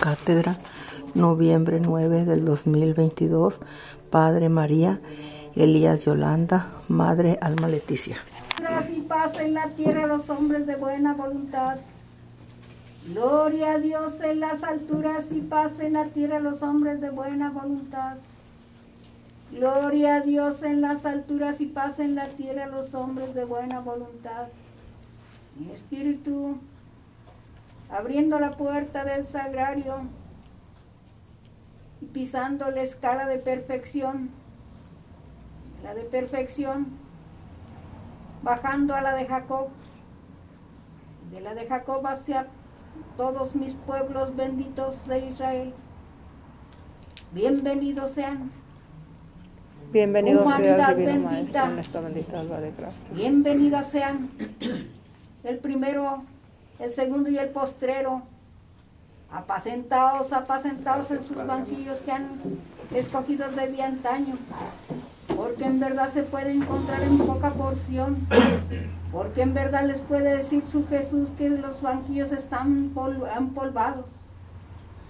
Cátedra, noviembre 9 del 2022, Padre María, Elías Yolanda, Madre Alma Leticia. Y paz en la tierra a los hombres de buena voluntad. Gloria a Dios en las alturas y paz en la tierra a los hombres de buena voluntad. Gloria a Dios en las alturas y paz en la tierra a los hombres de buena voluntad. Espíritu, abriendo la puerta del sagrario y pisando la escala de perfección, la de perfección, bajando a la de Jacob, de la de Jacob hacia todos mis pueblos benditos de Israel. Bienvenidos sean. Bienvenidos Humanidad sea Divino bendita. Maestro bendita. Bienvenidas sean el primero, el segundo y el postrero. Apacentados, apacentados en sus banquillos que han escogido desde antaño. Porque en verdad se puede encontrar en poca porción. Porque en verdad les puede decir su Jesús que los banquillos están pol- empolvados.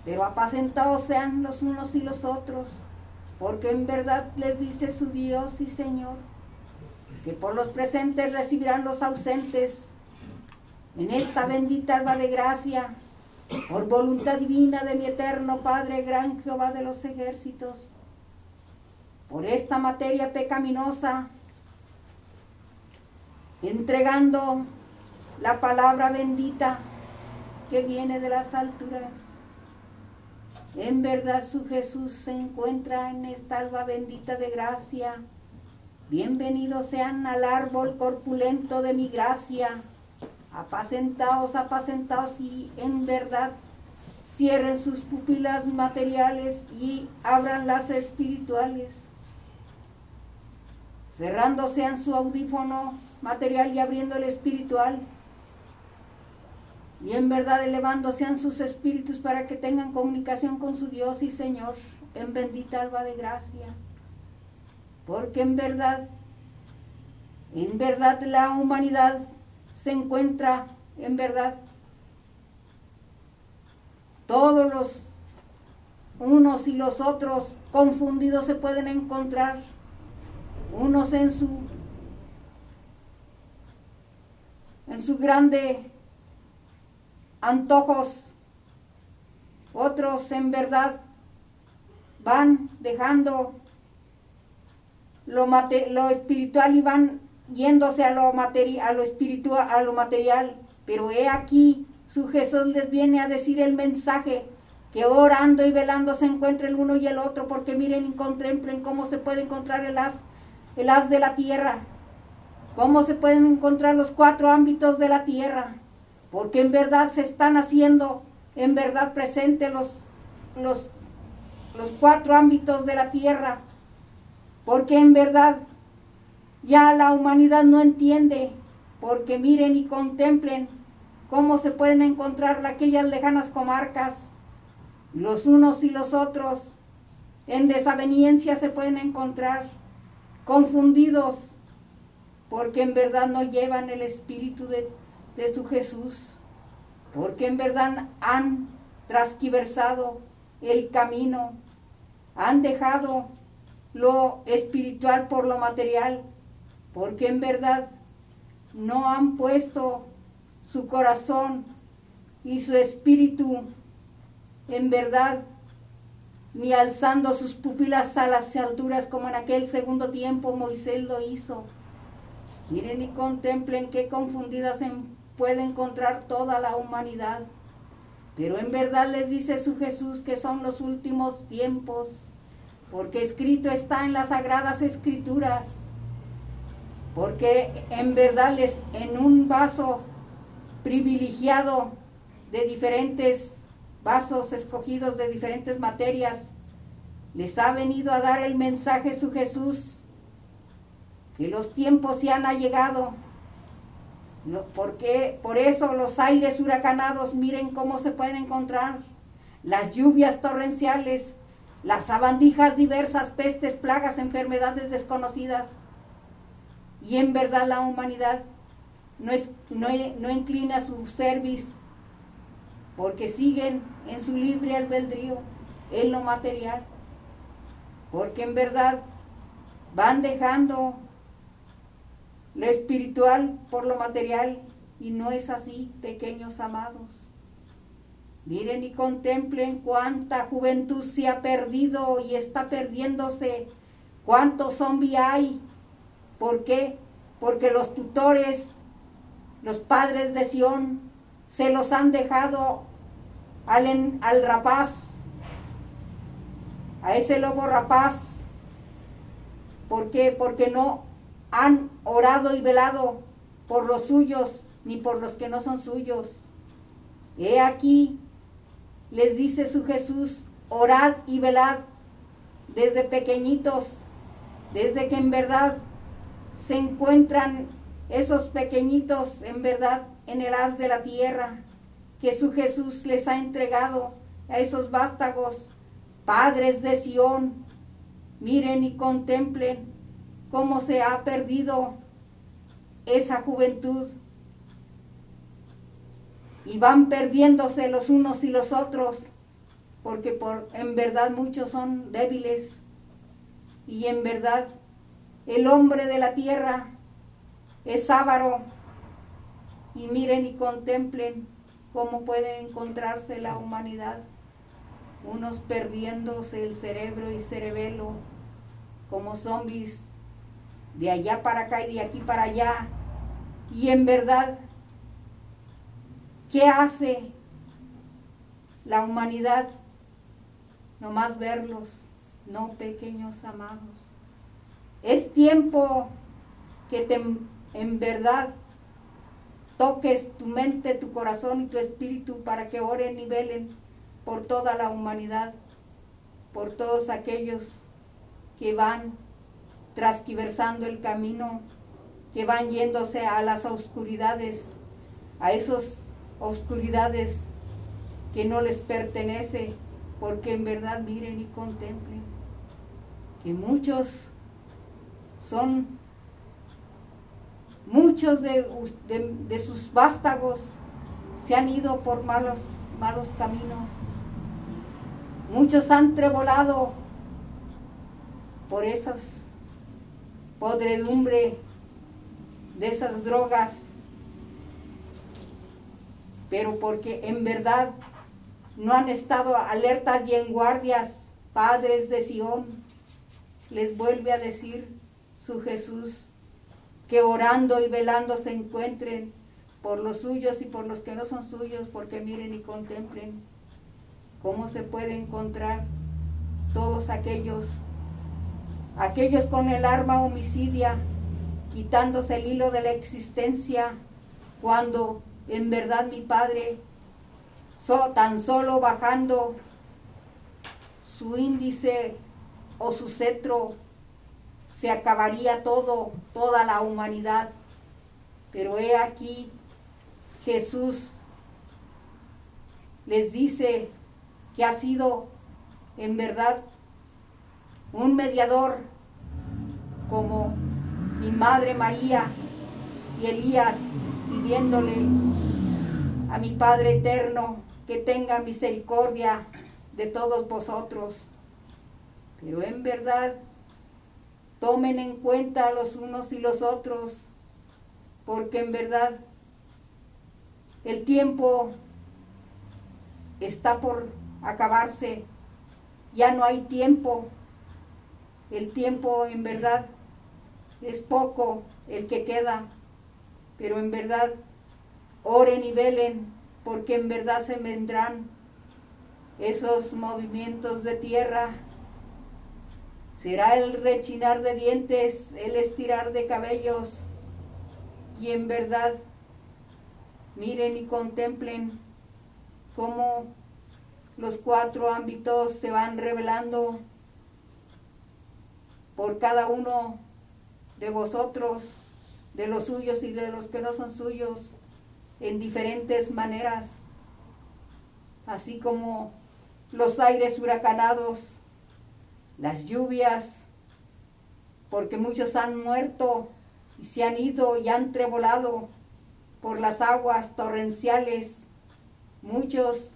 Pero apacentados sean los unos y los otros. Porque en verdad les dice su Dios y Señor que por los presentes recibirán los ausentes en esta bendita alba de gracia, por voluntad divina de mi eterno Padre, gran Jehová de los ejércitos, por esta materia pecaminosa, entregando la palabra bendita que viene de las alturas. En verdad su Jesús se encuentra en esta alba bendita de gracia. Bienvenidos sean al árbol corpulento de mi gracia. Apacentaos, apacentaos y en verdad cierren sus pupilas materiales y abran las espirituales. Cerrando sean su audífono material y abriendo el espiritual. Y en verdad elevando sean sus espíritus para que tengan comunicación con su Dios y Señor en bendita alba de gracia. Porque en verdad, en verdad la humanidad se encuentra, en verdad, todos los unos y los otros confundidos se pueden encontrar, unos en su en su grande antojos, otros en verdad van dejando lo, mate- lo espiritual y van yéndose a lo, a lo espiritual, a lo material. Pero he aquí, su Jesús les viene a decir el mensaje, que orando y velando se encuentre el uno y el otro, porque miren y contemplen cómo se puede encontrar el haz, el de la tierra, cómo se pueden encontrar los cuatro ámbitos de la tierra, porque en verdad se están haciendo, en verdad presentes los, los, los cuatro ámbitos de la tierra, porque en verdad ya la humanidad no entiende, porque miren y contemplen cómo se pueden encontrar aquellas lejanas comarcas, los unos y los otros, en desaveniencia se pueden encontrar, confundidos, porque en verdad no llevan el espíritu de, de su Jesús, porque en verdad han trasquiversado el camino, han dejado lo espiritual por lo material, porque en verdad no han puesto su corazón y su espíritu en verdad, ni alzando sus pupilas a las alturas como en aquel segundo tiempo Moisés lo hizo. Miren y contemplen qué confundida se puede encontrar toda la humanidad. Pero en verdad les dice su Jesús que son los últimos tiempos, porque escrito está en las sagradas escrituras, porque en verdad les en un vaso privilegiado de diferentes vasos escogidos de diferentes materias, les ha venido a dar el mensaje su Jesús, que los tiempos se han allegado, porque por eso los aires huracanados, miren cómo se pueden encontrar, las lluvias torrenciales, las sabandijas diversas, pestes, plagas, enfermedades desconocidas. Y en verdad la humanidad no, es, no, no inclina su cerviz porque siguen en su libre albedrío en lo material, porque en verdad van dejando lo espiritual por lo material y no es así, pequeños amados. Miren y contemplen cuánta juventud se ha perdido y está perdiéndose, cuántos zombies hay. ¿Por qué? Porque los tutores, los padres de Sión, se los han dejado al, al rapaz, a ese lobo rapaz. ¿Por qué? Porque no han orado y velado por los suyos ni por los que no son suyos. He aquí, les dice su Jesús, orad y velad desde pequeñitos, desde que en verdad se encuentran esos pequeñitos en verdad en el haz de la tierra, que su Jesús les ha entregado a esos vástagos, padres de Sión. Miren y contemplen cómo se ha perdido esa juventud y van perdiéndose los unos y los otros, porque por, en verdad muchos son débiles y en verdad el hombre de la tierra es avaro. Y miren y contemplen cómo puede encontrarse la humanidad, unos perdiéndose el cerebro y cerebelo como zombies de allá para acá y de aquí para allá. Y en verdad ¿Qué hace la humanidad? Nomás verlos, no pequeños amados. Es tiempo que te, en verdad toques tu mente, tu corazón y tu espíritu para que oren y velen por toda la humanidad, por todos aquellos que van trasquiversando el camino, que van yéndose a las oscuridades, a esos oscuridades que no les pertenece, porque en verdad miren y contemplen que muchos son, muchos de, de, sus vástagos se han ido por malos, malos caminos, muchos han trebolado por esas podredumbre de esas drogas pero porque en verdad no han estado alertas y en guardias, padres de Sión. Les vuelve a decir su Jesús que orando y velando se encuentren por los suyos y por los que no son suyos, porque miren y contemplen cómo se puede encontrar todos aquellos, aquellos con el arma homicidia, quitándose el hilo de la existencia, cuando en verdad mi Padre, tan solo bajando su índice o su cetro, se acabaría todo, toda la humanidad. Pero he aquí, Jesús les dice que ha sido en verdad un mediador como mi Madre María y Elías pidiéndole a mi Padre eterno que tenga misericordia de todos vosotros. Pero en verdad, tomen en cuenta los unos y los otros, porque en verdad el tiempo está por acabarse, ya no hay tiempo, el tiempo en verdad es poco el que queda pero en verdad oren y velen, porque en verdad se vendrán esos movimientos de tierra. Será el rechinar de dientes, el estirar de cabellos, y en verdad miren y contemplen cómo los cuatro ámbitos se van revelando por cada uno de vosotros de los suyos y de los que no son suyos en diferentes maneras, así como los aires huracanados, las lluvias, porque muchos han muerto y se han ido y han trebolado por las aguas torrenciales, muchos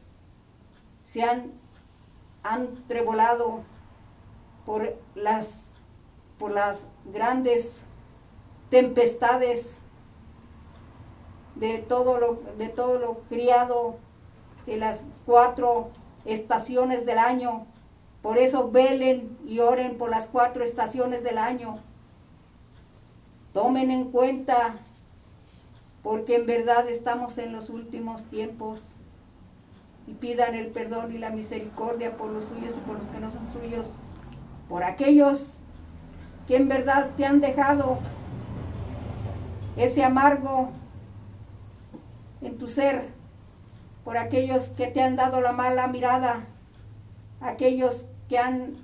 se han, han trebolado por las, por las grandes tempestades de todo lo, de todo lo criado de las cuatro estaciones del año. Por eso velen y oren por las cuatro estaciones del año. Tomen en cuenta, porque en verdad estamos en los últimos tiempos. Y pidan el perdón y la misericordia por los suyos y por los que no son suyos. Por aquellos que en verdad te han dejado ese amargo en tu ser, por aquellos que te han dado la mala mirada, aquellos que han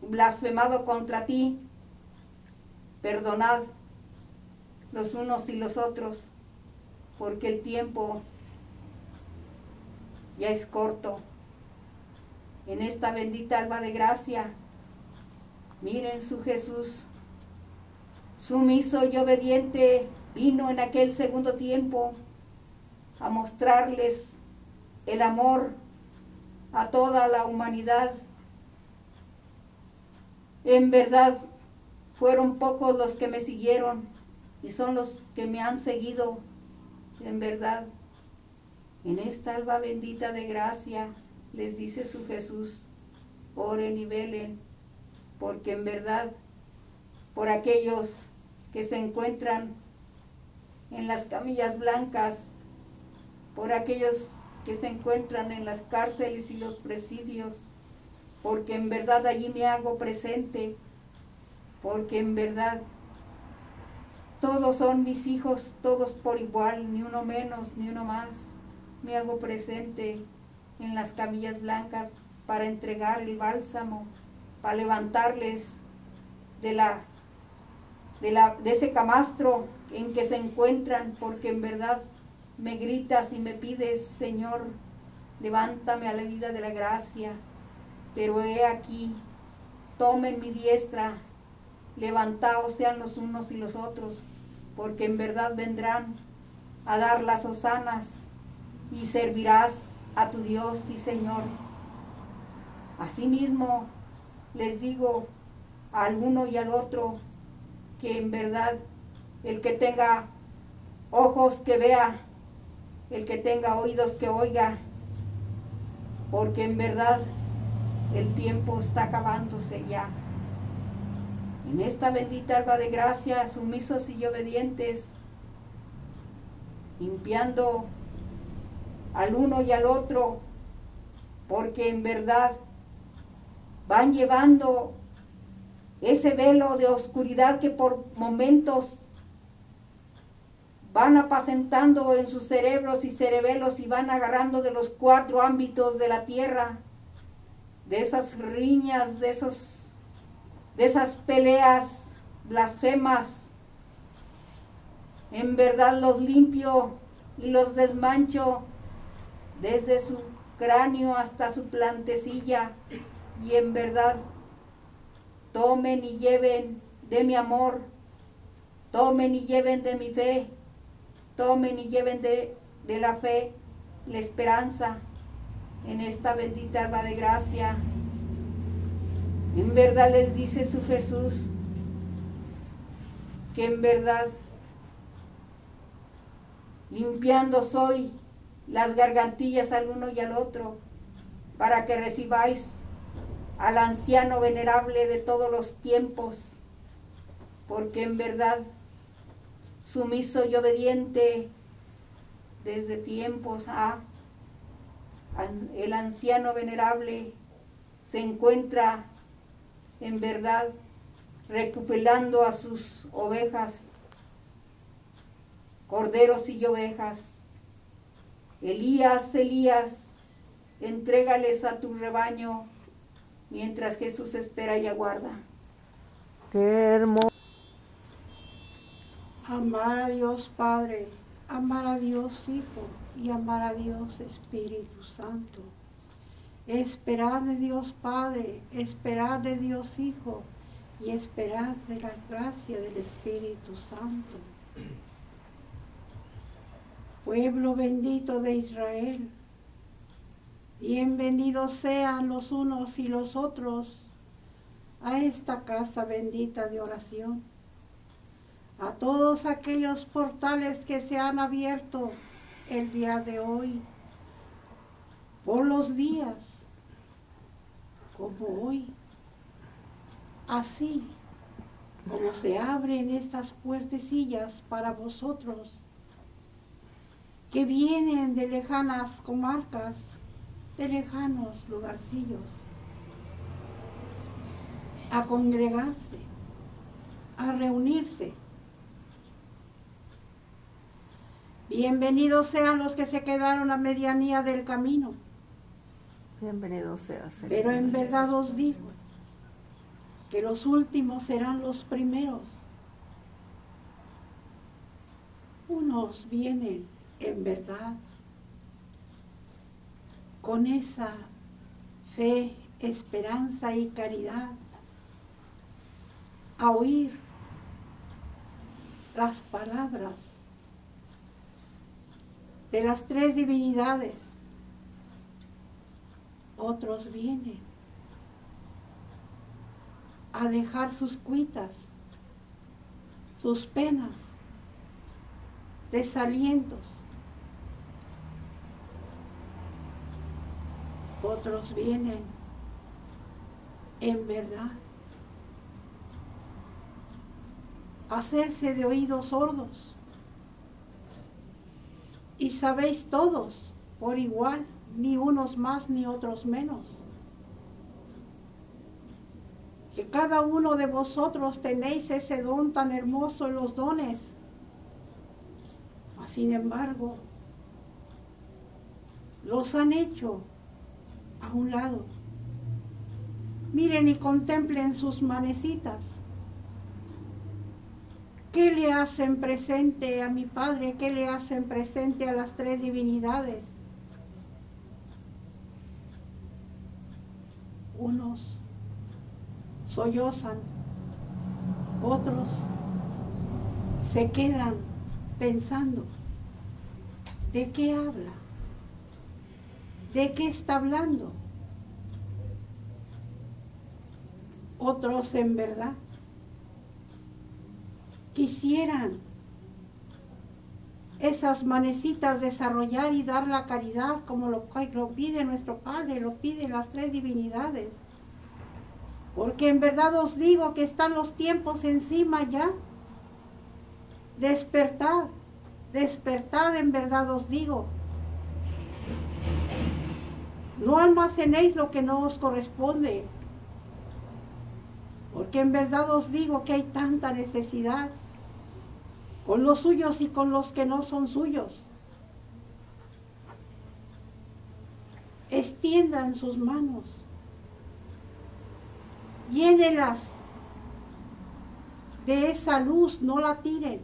blasfemado contra ti, perdonad los unos y los otros, porque el tiempo ya es corto. En esta bendita alba de gracia, miren su Jesús, sumiso y obediente, vino en aquel segundo tiempo a mostrarles el amor a toda la humanidad. En verdad, fueron pocos los que me siguieron y son los que me han seguido, en verdad. En esta alba bendita de gracia, les dice su Jesús, oren y velen, porque en verdad, por aquellos que se encuentran en las camillas blancas, por aquellos que se encuentran en las cárceles y los presidios, porque en verdad allí me hago presente, porque en verdad todos son mis hijos, todos por igual, ni uno menos, ni uno más. Me hago presente en las camillas blancas para entregar el bálsamo, para levantarles de la de, la, de ese camastro en que se encuentran, porque en verdad me gritas y me pides, Señor, levántame a la vida de la gracia, pero he aquí, tomen mi diestra, levantaos sean los unos y los otros, porque en verdad vendrán a dar las osanas y servirás a tu Dios y Señor. Asimismo, les digo al uno y al otro que en verdad el que tenga ojos que vea el que tenga oídos que oiga, porque en verdad el tiempo está acabándose ya. En esta bendita alba de gracia, sumisos y obedientes, limpiando al uno y al otro, porque en verdad van llevando ese velo de oscuridad que por momentos van apacentando en sus cerebros y cerebelos y van agarrando de los cuatro ámbitos de la tierra, de esas riñas, de esos de esas peleas blasfemas. En verdad los limpio y los desmancho desde su cráneo hasta su plantecilla y en verdad tomen y lleven de mi amor, tomen y lleven de mi fe, tomen y lleven de, la fe la esperanza en esta bendita alba de gracia. En verdad les dice su Jesús que en verdad limpiando soy las gargantillas al uno y al otro, para que recibáis al anciano venerable de todos los tiempos, porque en verdad sumiso y obediente desde tiempos a el anciano venerable se encuentra en verdad recuperando a sus ovejas, corderos y ovejas. Elías, Elías, entrégales a tu rebaño mientras Jesús espera y aguarda. Qué hermoso. Amar a Dios Padre, amar a Dios Hijo y amar a Dios Espíritu Santo. Esperar de Dios Padre, esperar de Dios Hijo y esperar de la gracia del Espíritu Santo. Pueblo bendito de Israel, Bienvenidos sean los unos y los otros a esta casa bendita de oración. A todos aquellos portales que se han abierto el día de hoy, por los días, como hoy, así como se abren estas puertecillas para vosotros que vienen de lejanas comarcas, de lejanos lugarcillos, a congregarse, a reunirse. Bienvenidos sean los que se quedaron a medianía del camino. Bienvenido sea, Señor. Pero en verdad os digo que los últimos serán los primeros. Unos vienen en verdad con esa fe, esperanza y caridad a oír las palabras de las tres divinidades. Otros vienen a dejar sus cuitas, sus penas, desalientos. Otros vienen en verdad hacerse de oídos sordos. Y sabéis todos por igual, ni unos más ni otros menos que cada uno de vosotros tenéis ese don tan hermoso en los dones. Sin embargo, los han hecho a un lado. Miren y contemplen sus manecitas. ¿Qué le hacen presente a mi Padre? ¿Qué le hacen presente a las tres divinidades? Unos sollozan, otros se quedan pensando, ¿de qué habla? ¿De qué está hablando? Otros en verdad quisieran esas manecitas desarrollar y dar la caridad como lo, pide nuestro Padre, lo piden las tres divinidades. Porque en verdad os digo que están los tiempos encima ya. Despertad, despertad en verdad os digo. No almacenéis lo que no os corresponde. Porque en verdad os digo que hay tanta necesidad con los suyos y con los que no son suyos. Extiendan sus manos llénelas de esa luz, no la tiren,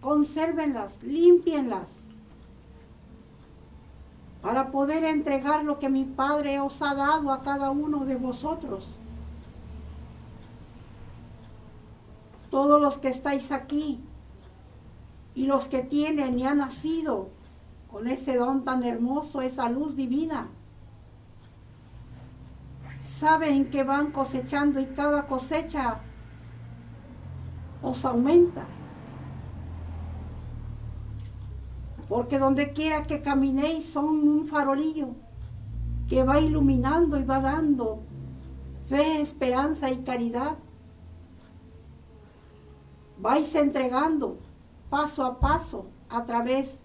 consérvenlas, limpienlas, para poder entregar lo que mi Padre os ha dado a cada uno de vosotros. Todos los que estáis aquí y los que tienen y han nacido con ese don tan hermoso, esa luz divina, saben que van cosechando y cada cosecha os aumenta. Porque donde quiera que caminéis son un farolillo que va iluminando y va dando fe, esperanza y caridad. Vais entregando paso a paso a través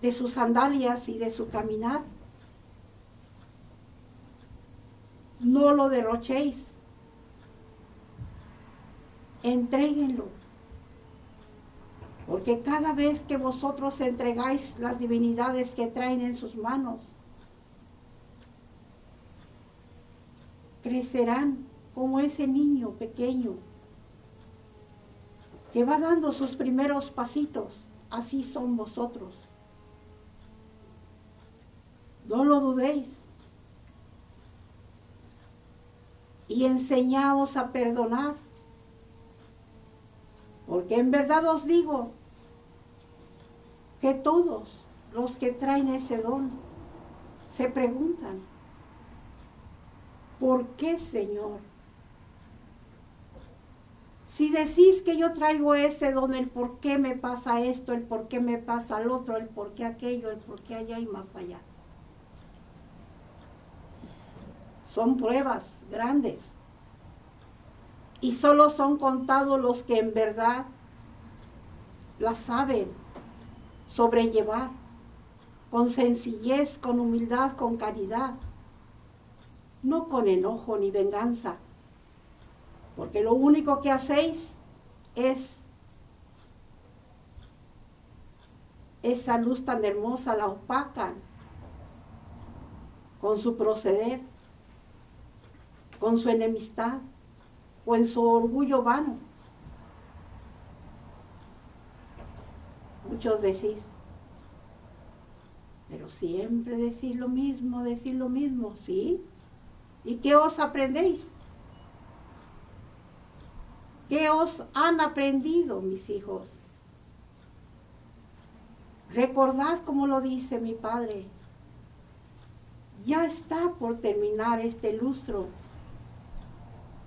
de sus sandalias y de su caminar no lo derrochéis. Entréguenlo. Porque cada vez que vosotros entregáis las divinidades que traen en sus manos, crecerán como ese niño pequeño que va dando sus primeros pasitos. Así son vosotros. No lo dudéis. y enseñaos a perdonar. Porque en verdad os digo que todos los que traen ese don se preguntan, ¿por qué Señor? Si decís que yo traigo ese don, el por qué me pasa esto, el por qué me pasa el otro, el por qué aquello, el por qué allá y más allá. Son pruebas grandes. Y solo son contados los que en verdad las saben sobrellevar con sencillez, con humildad, con caridad, no con enojo ni venganza, porque lo único que hacéis es esa luz tan hermosa, la opacan con su proceder, con su enemistad o en su orgullo vano. Muchos decís, pero siempre decís lo mismo, decís lo mismo, ¿sí? ¿Y qué os aprendéis? ¿Qué os han aprendido, mis hijos? Recordad como lo dice mi padre. Ya está por terminar este lustro.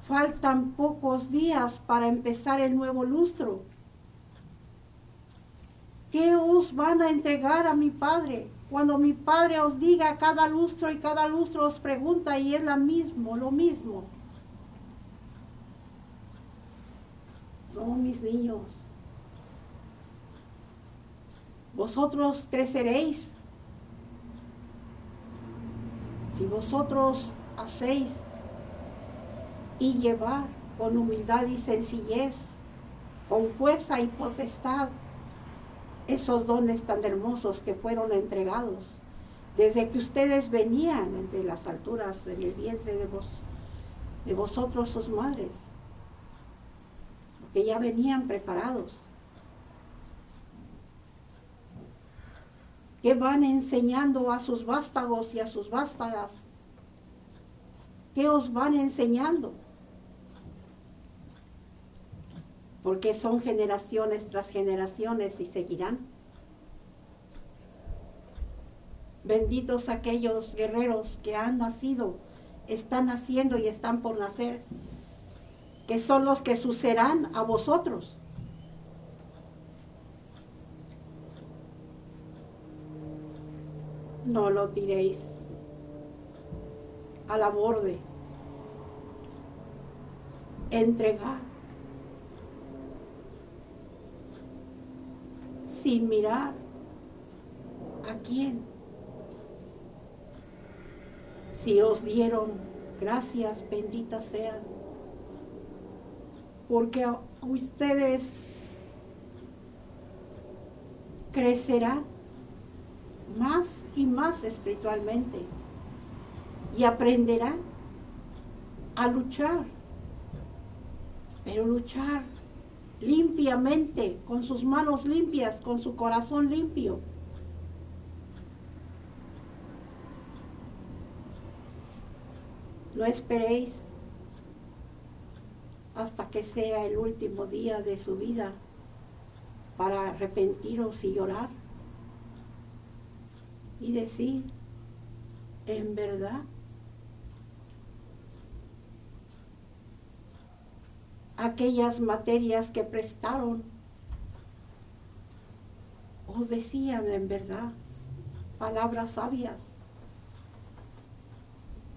Faltan pocos días para empezar el nuevo lustro. ¿Qué os van a entregar a mi Padre? Cuando mi Padre os diga cada lustro y cada lustro os pregunta y es lo mismo, lo mismo. No, mis niños. Vosotros creceréis si vosotros hacéis y llevar con humildad y sencillez, con fuerza y potestad esos dones tan hermosos que fueron entregados desde que ustedes venían entre las alturas en el vientre de, vos, de vosotros sus madres, que ya venían preparados. que van enseñando a sus vástagos y a sus vástagas? ¿Qué os van enseñando? porque son generaciones tras generaciones y seguirán. Benditos aquellos guerreros que han nacido, están naciendo y están por nacer, que son los que sucederán a vosotros. No lo diréis a la borde. Entregar sin mirar a quién. Si os dieron, gracias, benditas sean, porque ustedes crecerán más y más espiritualmente y aprenderán a luchar, pero luchar limpiamente, con sus manos limpias, con su corazón limpio. No esperéis hasta que sea el último día de su vida para arrepentiros y llorar y decir, en verdad, aquellas materias que prestaron os decían en verdad palabras sabias.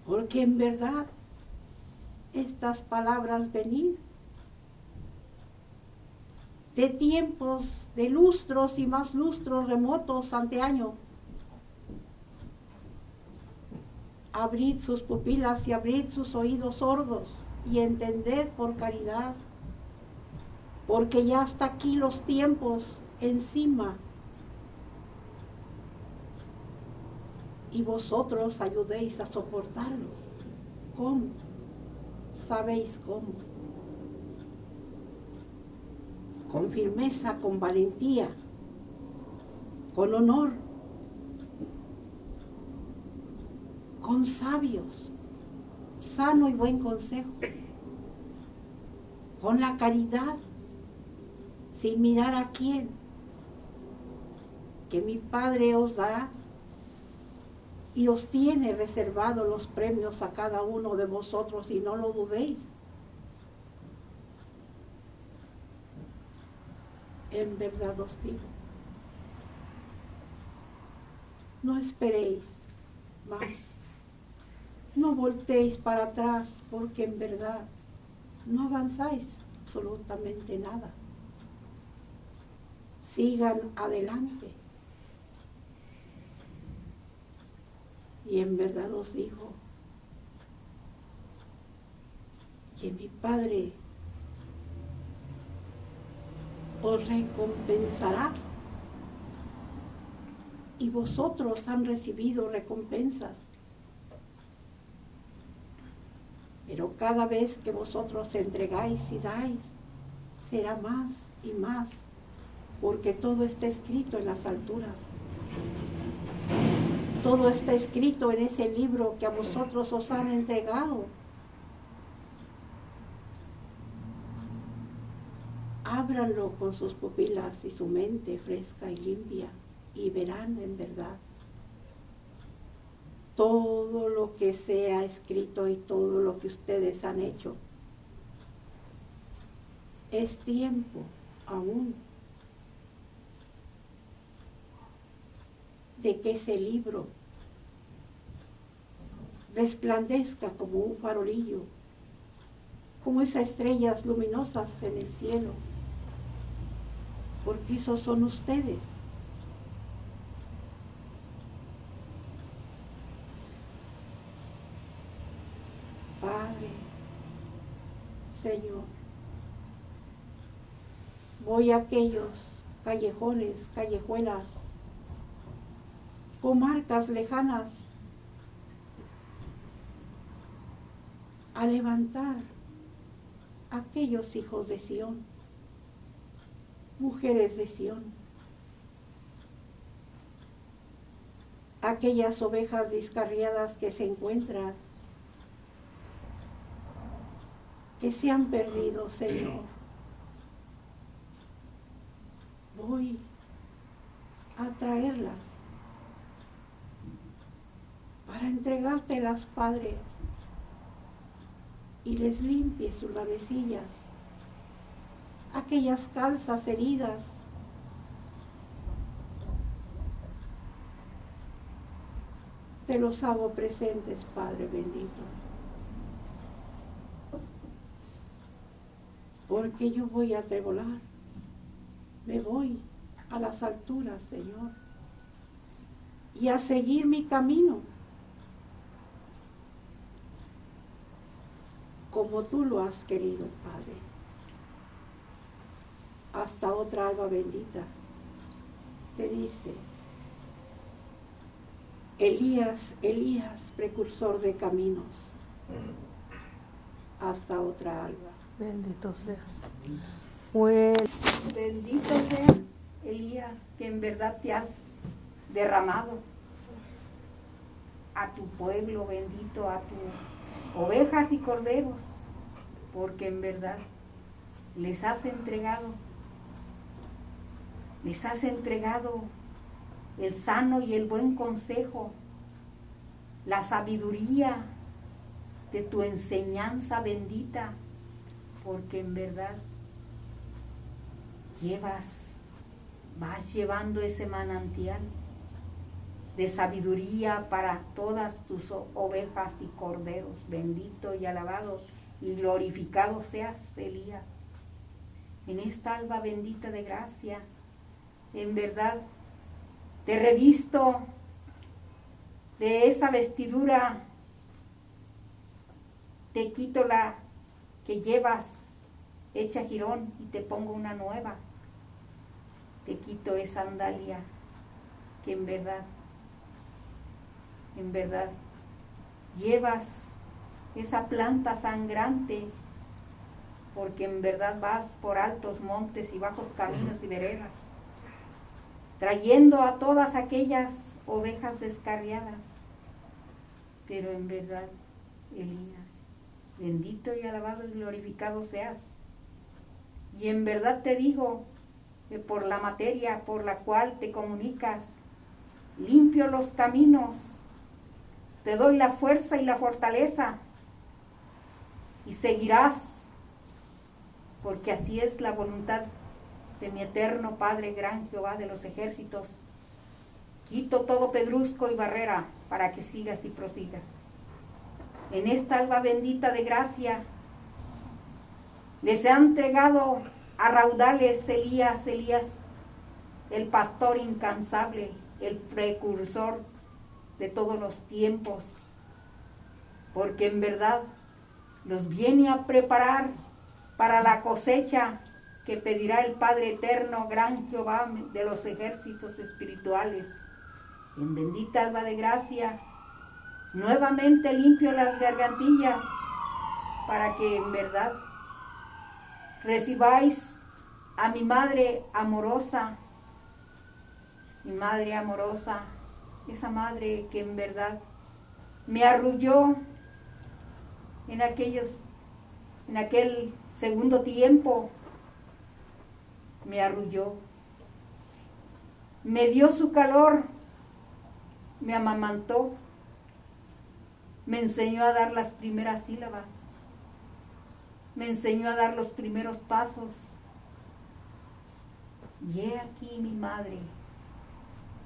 Porque en verdad estas palabras venir de tiempos, de lustros y más lustros remotos ante año. Abrid sus pupilas y abrid sus oídos sordos y entended por caridad, porque ya hasta aquí los tiempos encima. Y vosotros ayudéis a soportarlos. ¿Cómo? ¿Sabéis cómo? Con firmeza, con valentía, con honor, con sabios sano y buen consejo, con la caridad, sin mirar a quién, que mi Padre os dará y os tiene reservado los premios a cada uno de vosotros y no lo dudéis. En verdad os digo, no esperéis más, no voltéis para atrás porque en verdad no avanzáis absolutamente nada. Sigan adelante. Y en verdad os digo que mi Padre os recompensará. Y vosotros han recibido recompensas. Pero cada vez que vosotros entregáis y dais, será más y más, porque todo está escrito en las alturas. Todo está escrito en ese libro que a vosotros os han entregado. Ábranlo con sus pupilas y su mente fresca y limpia y verán en verdad todo lo que se ha escrito y todo lo que ustedes han hecho. Es tiempo aún de que ese libro resplandezca como un farolillo, como esas estrellas luminosas en el cielo, porque esos son ustedes. Padre, Señor, voy a aquellos callejones, callejuelas, comarcas lejanas, a levantar aquellos hijos de Sión, mujeres de Sión, aquellas ovejas descarriadas que se encuentran, que se han perdido, Señor. Voy a traerlas para entregártelas, Padre, y les limpie sus lavecillas, aquellas calzas heridas, te los hago presentes, Padre bendito. Porque yo voy a trebolar, me voy a las alturas, Señor, y a seguir mi camino como tú lo has querido, Padre. Hasta otra alba bendita te dice, Elías, Elías, precursor de caminos, hasta otra alba. Bendito seas. Bendito seas, Elías, que en verdad te has derramado a tu pueblo bendito, a tu ovejas y corderos, porque en verdad les has entregado, les has entregado el sano y el buen consejo, la sabiduría de tu enseñanza bendita, porque en verdad llevas, vas llevando ese manantial de sabiduría para todas tus ovejas y corderos. Bendito y alabado y glorificado seas, Elías. En esta alba bendita de gracia, en verdad, te revisto de esa vestidura, te quito la que llevas hecha jirón y te pongo una nueva. Te quito esa sandalia que en verdad en verdad. Llevas esa planta sangrante porque en verdad vas por altos montes y bajos caminos y veredas, trayendo a todas aquellas ovejas descarriadas. Pero en verdad, Elías, bendito y alabado y glorificado seas. Y en verdad te digo que por la materia por la cual te comunicas, limpio los caminos te doy la fuerza y la fortaleza y seguirás, porque así es la voluntad de mi eterno Padre, gran Jehová de los ejércitos. Quito todo pedrusco y barrera para que sigas y prosigas. En esta alba bendita de gracia les ha entregado a raudales Elías, Elías, el pastor incansable, el precursor de todos los tiempos, porque en verdad los viene a preparar para la cosecha que pedirá el Padre Eterno, gran Jehová de los ejércitos espirituales. En bendita alba de gracia, nuevamente limpio las gargantillas para que en verdad recibáis a mi madre amorosa, mi madre amorosa, esa madre que en verdad me arrulló en aquellos, en aquel segundo tiempo, me arrulló, me dio su calor, me amamantó, me enseñó a dar las primeras sílabas, me enseñó a dar los primeros pasos. Y he aquí mi madre,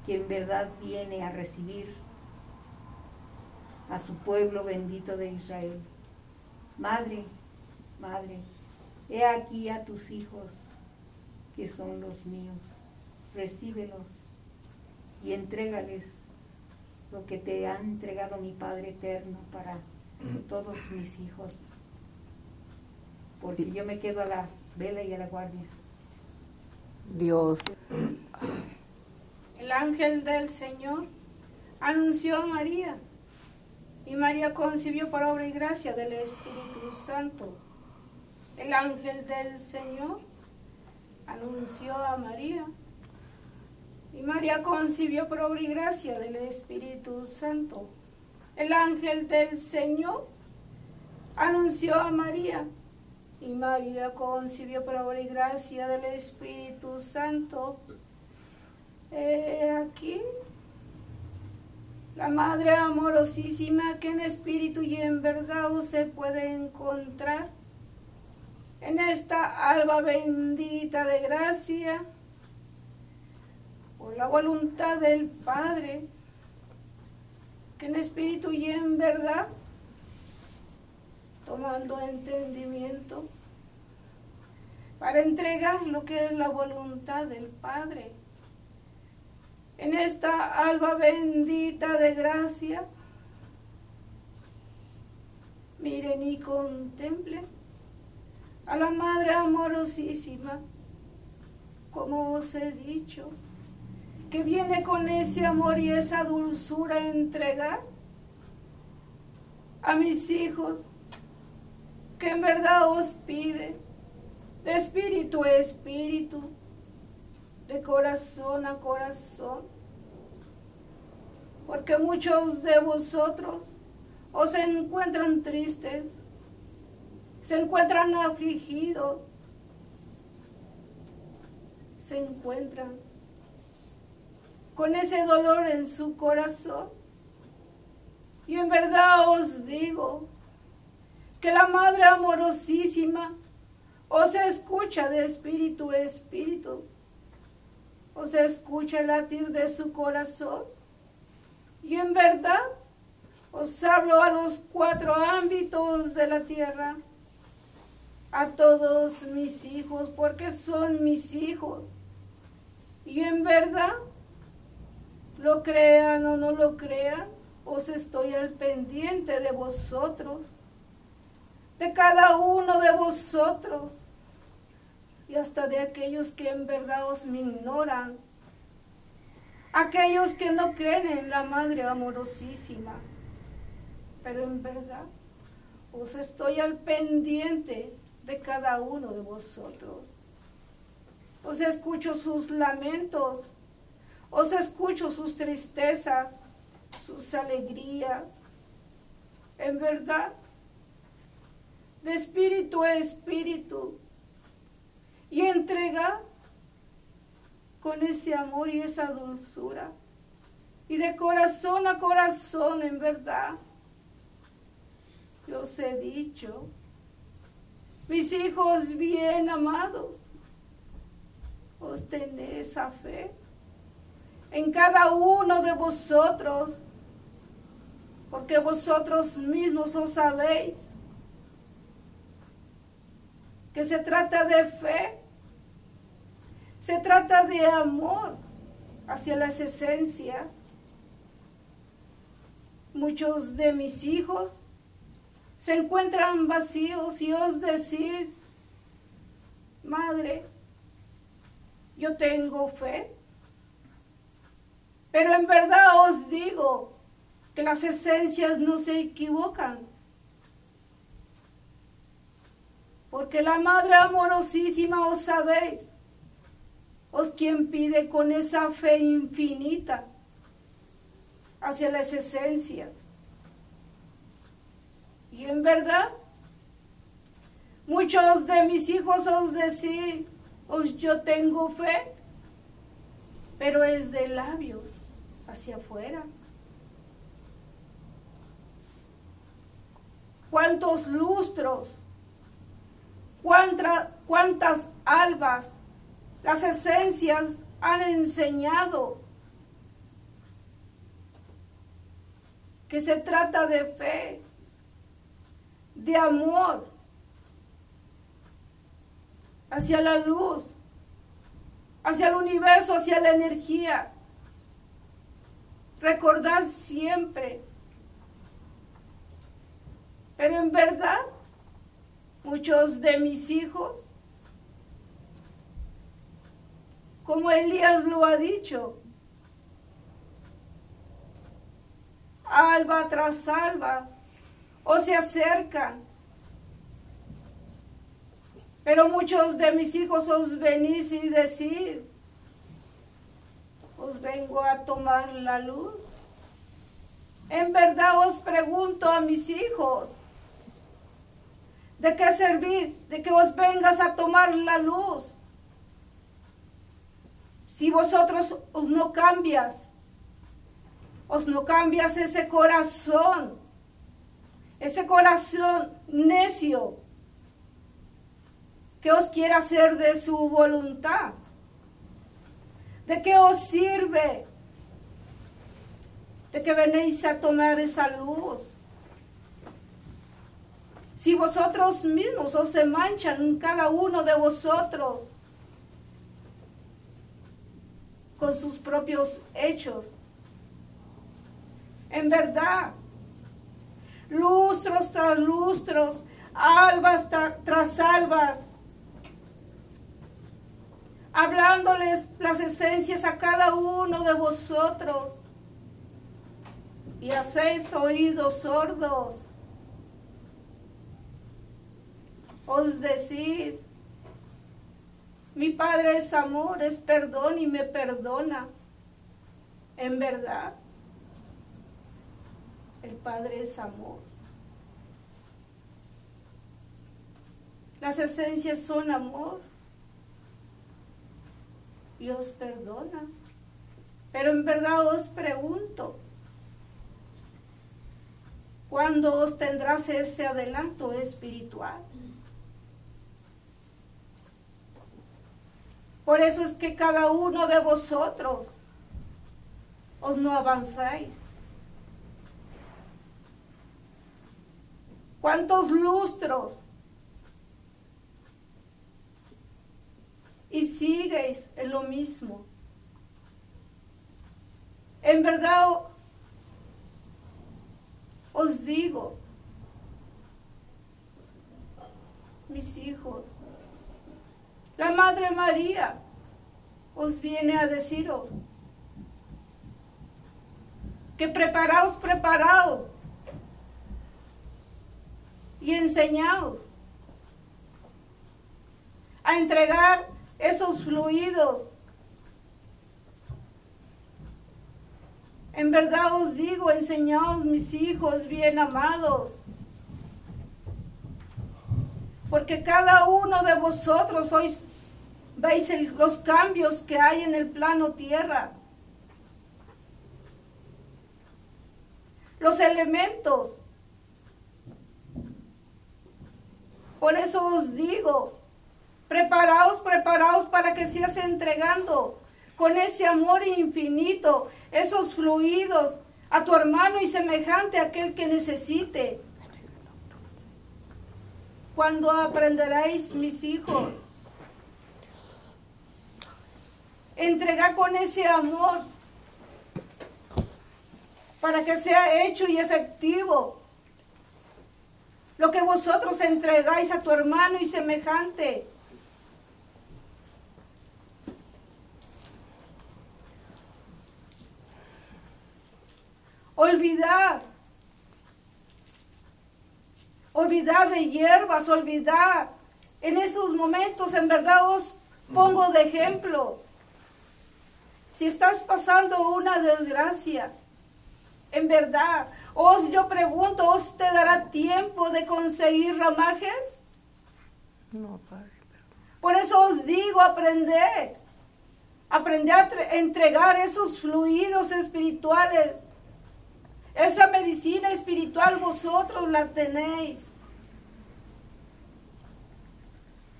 que en verdad viene a recibir a su pueblo bendito de Israel. Madre, madre, he aquí a tus hijos, que son los míos. Recíbelos y entrégales lo que te ha entregado mi Padre Eterno para todos mis hijos. Porque yo me quedo a la vela y a la guardia. Dios. El ángel del Señor anunció a María y María concibió por obra y gracia del Espíritu Santo. El ángel del Señor anunció a María y María concibió por obra y gracia del Espíritu Santo. El ángel del Señor anunció a María y María concibió por obra y gracia del Espíritu Santo. Aquí la Madre amorosísima que en espíritu y en verdad se puede encontrar en esta alba bendita de gracia por la voluntad del Padre, que en espíritu y en verdad, tomando entendimiento, para entregar lo que es la voluntad del Padre. En esta alba bendita de gracia, miren y contemplen a la Madre amorosísima, como os he dicho, que viene con ese amor y esa dulzura a entregar a mis hijos, que en verdad os pide, de espíritu a espíritu, de corazón a corazón, porque muchos de vosotros os encuentran tristes, se encuentran afligidos, se encuentran con ese dolor en su corazón. Y en verdad os digo que la Madre amorosísima os escucha de espíritu a espíritu, os escucha el latir de su corazón. Y en verdad os hablo a los cuatro ámbitos de la tierra, a todos mis hijos, porque son mis hijos. Y en verdad lo crean o no lo crean, os estoy al pendiente de vosotros, de cada uno de vosotros y hasta de aquellos que en verdad os me ignoran, aquellos que no creen en la Madre amorosísima, pero en verdad os estoy al pendiente de cada uno de vosotros. Os escucho sus lamentos, os escucho sus tristezas, sus alegrías. En verdad, de espíritu a espíritu. Y entrega con ese amor y esa dulzura. Y de corazón a corazón, en verdad. Yo os he dicho, mis hijos bien amados, os tenéis esa fe. En cada uno de vosotros, porque vosotros mismos os sabéis que se trata de fe, se trata de amor hacia las esencias. Muchos de mis hijos se encuentran vacíos y os decís, madre, yo tengo fe, pero en verdad os digo que las esencias no se equivocan. Porque la Madre amorosísima os sabéis, os quien pide con esa fe infinita hacia las esencias. Y en verdad, muchos de mis hijos os decís, os yo tengo fe, pero es de labios hacia afuera. ¿Cuántos lustros? ¿Cuántas albas las esencias han enseñado? Que se trata de fe, de amor hacia la luz, hacia el universo, hacia la energía. Recordad siempre. Pero en verdad, muchos de mis hijos, como Elías lo ha dicho, alba tras alba, o se acercan. Pero muchos de mis hijos os venís y decís, os vengo a tomar la luz. En verdad os pregunto a mis hijos, ¿de qué servir? De que os vengas a tomar la luz. Si vosotros os no cambias, os no cambias ese corazón ese corazón necio que os quiere hacer de su voluntad. ¿De qué os sirve? De que venéis a tomar esa luz. Si vosotros mismos os se manchan cada uno de vosotros con sus propios hechos. En verdad, lustros tras lustros, albas tras albas, hablándoles las esencias a cada uno de vosotros y hacéis oídos sordos. Os decís, mi Padre es amor, es perdón y me perdona. En verdad. El Padre es amor. Las esencias son amor. Dios perdona. Pero en verdad os pregunto, ¿cuándo os tendrás ese adelanto espiritual? Por eso es que cada uno de vosotros os no avanzáis. ¿Cuántos lustros? Y sigues en lo mismo. En verdad os digo, mis hijos, la Madre María os viene a deciros que preparaos, preparaos y enseñaos a entregar esos fluidos. En verdad os digo, enseñaos mis hijos bien amados, porque cada uno de vosotros veis los cambios que hay en el plano tierra. los elementos. Por eso os digo, preparaos, preparaos para que seas entregando con ese amor infinito esos fluidos a tu hermano y semejante a aquel que necesite. Cuando aprenderéis, mis hijos, entrega con ese amor para que sea hecho y efectivo lo que vosotros entregáis a tu hermano y semejante. Olvidar. Olvidar de hierbas, olvidar. En esos momentos, en verdad, os pongo de ejemplo. Si estás pasando una desgracia, en verdad, os yo pregunto, ¿os te dará tiempo de conseguir ramajes? No, Padre. Por eso os digo, aprender. Aprender a entregar esos fluidos espirituales. Esa medicina espiritual vosotros la tenéis.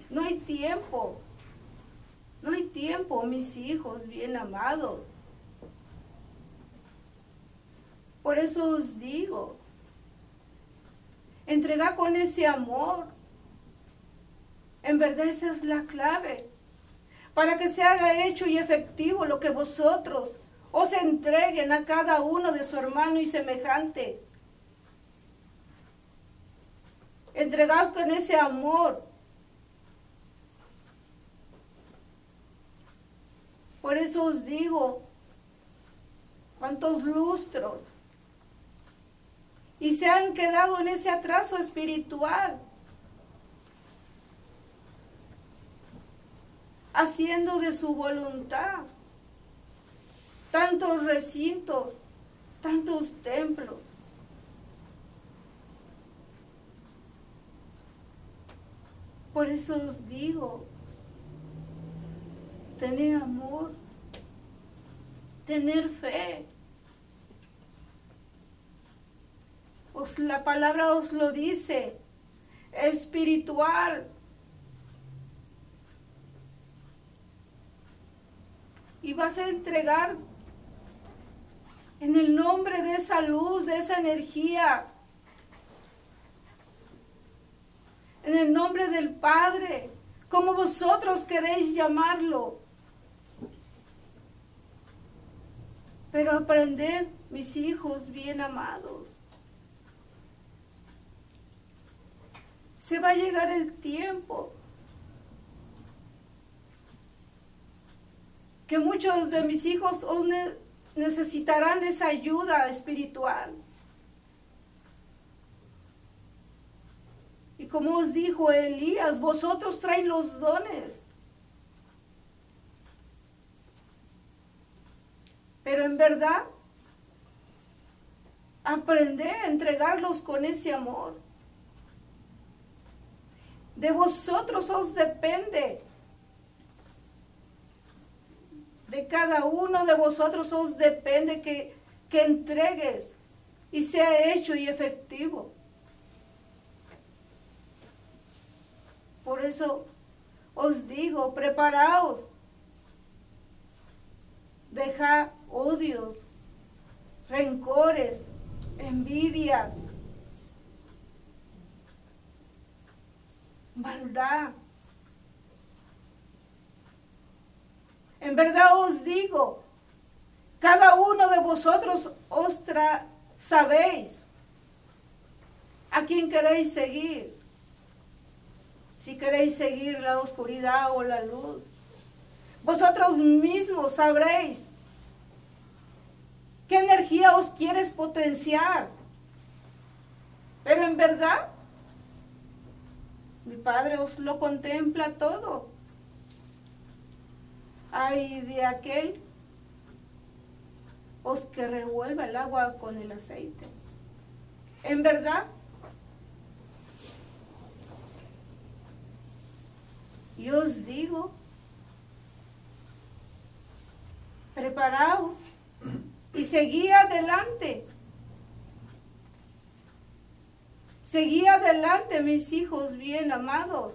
No hay tiempo. No hay tiempo, mis hijos bien amados. Por eso os digo, entrega con ese amor. En verdad esa es la clave. Para que se haga hecho y efectivo lo que vosotros os entreguen a cada uno de su hermano y semejante. Entregad con ese amor. Por eso os digo, cuántos lustros y se han quedado en ese atraso espiritual, haciendo de su voluntad tantos recintos, tantos templos. Por eso os digo, tener amor, tener fe. Os, la palabra os lo dice, espiritual. Y vas a entregar en el nombre de esa luz, de esa energía, en el nombre del Padre, como vosotros queréis llamarlo. Pero aprended, mis hijos bien amados. Se va a llegar el tiempo que muchos de mis hijos necesitarán esa ayuda espiritual. Y como os dijo Elías, vosotros traéis los dones. Pero en verdad, aprender a entregarlos con ese amor. De vosotros os depende. De cada uno de vosotros os depende que, que entregues y sea hecho y efectivo. Por eso os digo, preparaos. Deja odios, rencores, envidias, maldad. En verdad os digo, cada uno de vosotros os sabéis a quién queréis seguir. Si queréis seguir la oscuridad o la luz. Vosotros mismos sabréis qué energía os quieres potenciar. Pero en verdad, mi Padre os lo contempla todo. Hay de aquel os que revuelva el agua con el aceite. En verdad, y os digo, preparaos y seguí adelante. Seguí adelante, mis hijos bien amados,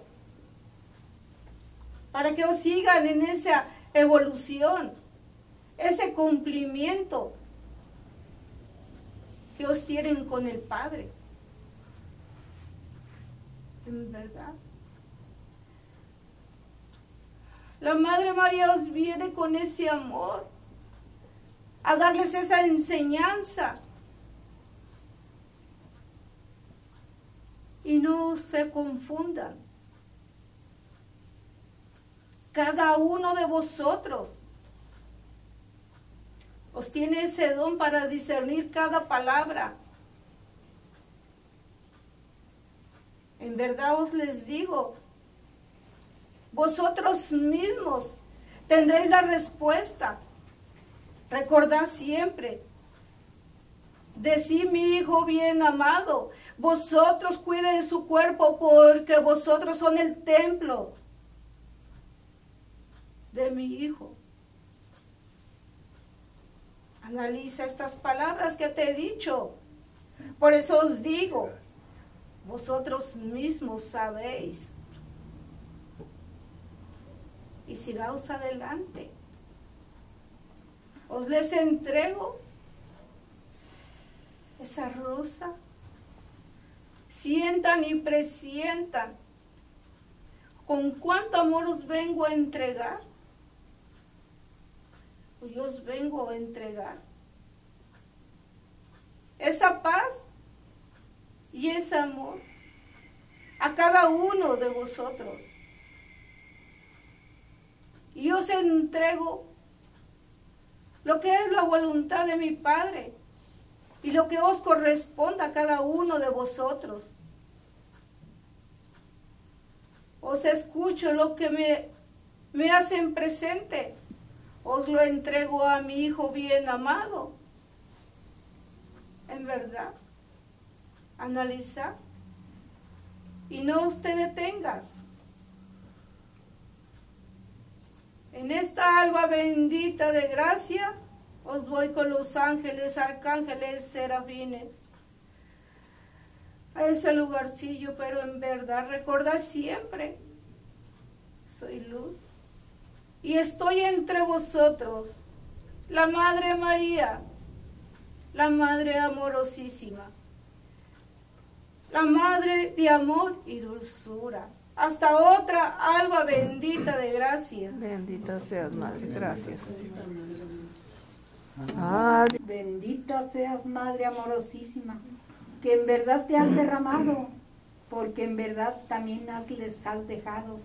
para que os sigan en esa evolución, ese cumplimiento que os tienen con el Padre. En verdad. La Madre María os viene con ese amor a darles esa enseñanza. Y no se confundan. Cada uno de vosotros os tiene ese don para discernir cada palabra. En verdad os les digo, vosotros mismos tendréis la respuesta. Recordad siempre, decí mi hijo bien amado, vosotros cuiden su cuerpo porque vosotros son el templo de mi hijo. Analiza estas palabras que te he dicho. Por eso os digo, vosotros mismos sabéis y sigaos adelante. Os les entrego esa rosa. Sientan y presientan con cuánto amor os vengo a entregar. Yo os vengo a entregar. Esa paz y ese amor a cada uno de vosotros. Y os entrego lo que es la voluntad de mi Padre y lo que os corresponda a cada uno de vosotros. Os escucho lo que me, me hacen presente, os lo entrego a mi Hijo bien amado. En verdad, analiza y no te detengas En esta alba bendita de gracia, os voy con los ángeles, arcángeles, serafines a ese lugarcillo, pero en verdad recordad siempre, soy luz y estoy entre vosotros, la Madre María, la Madre amorosísima, la Madre de amor y dulzura hasta otra alba bendita de gracia. Bendita seas, Madre, gracias. Bendita seas, Madre amorosísima, que en verdad te has derramado, porque en verdad también has, les has dejado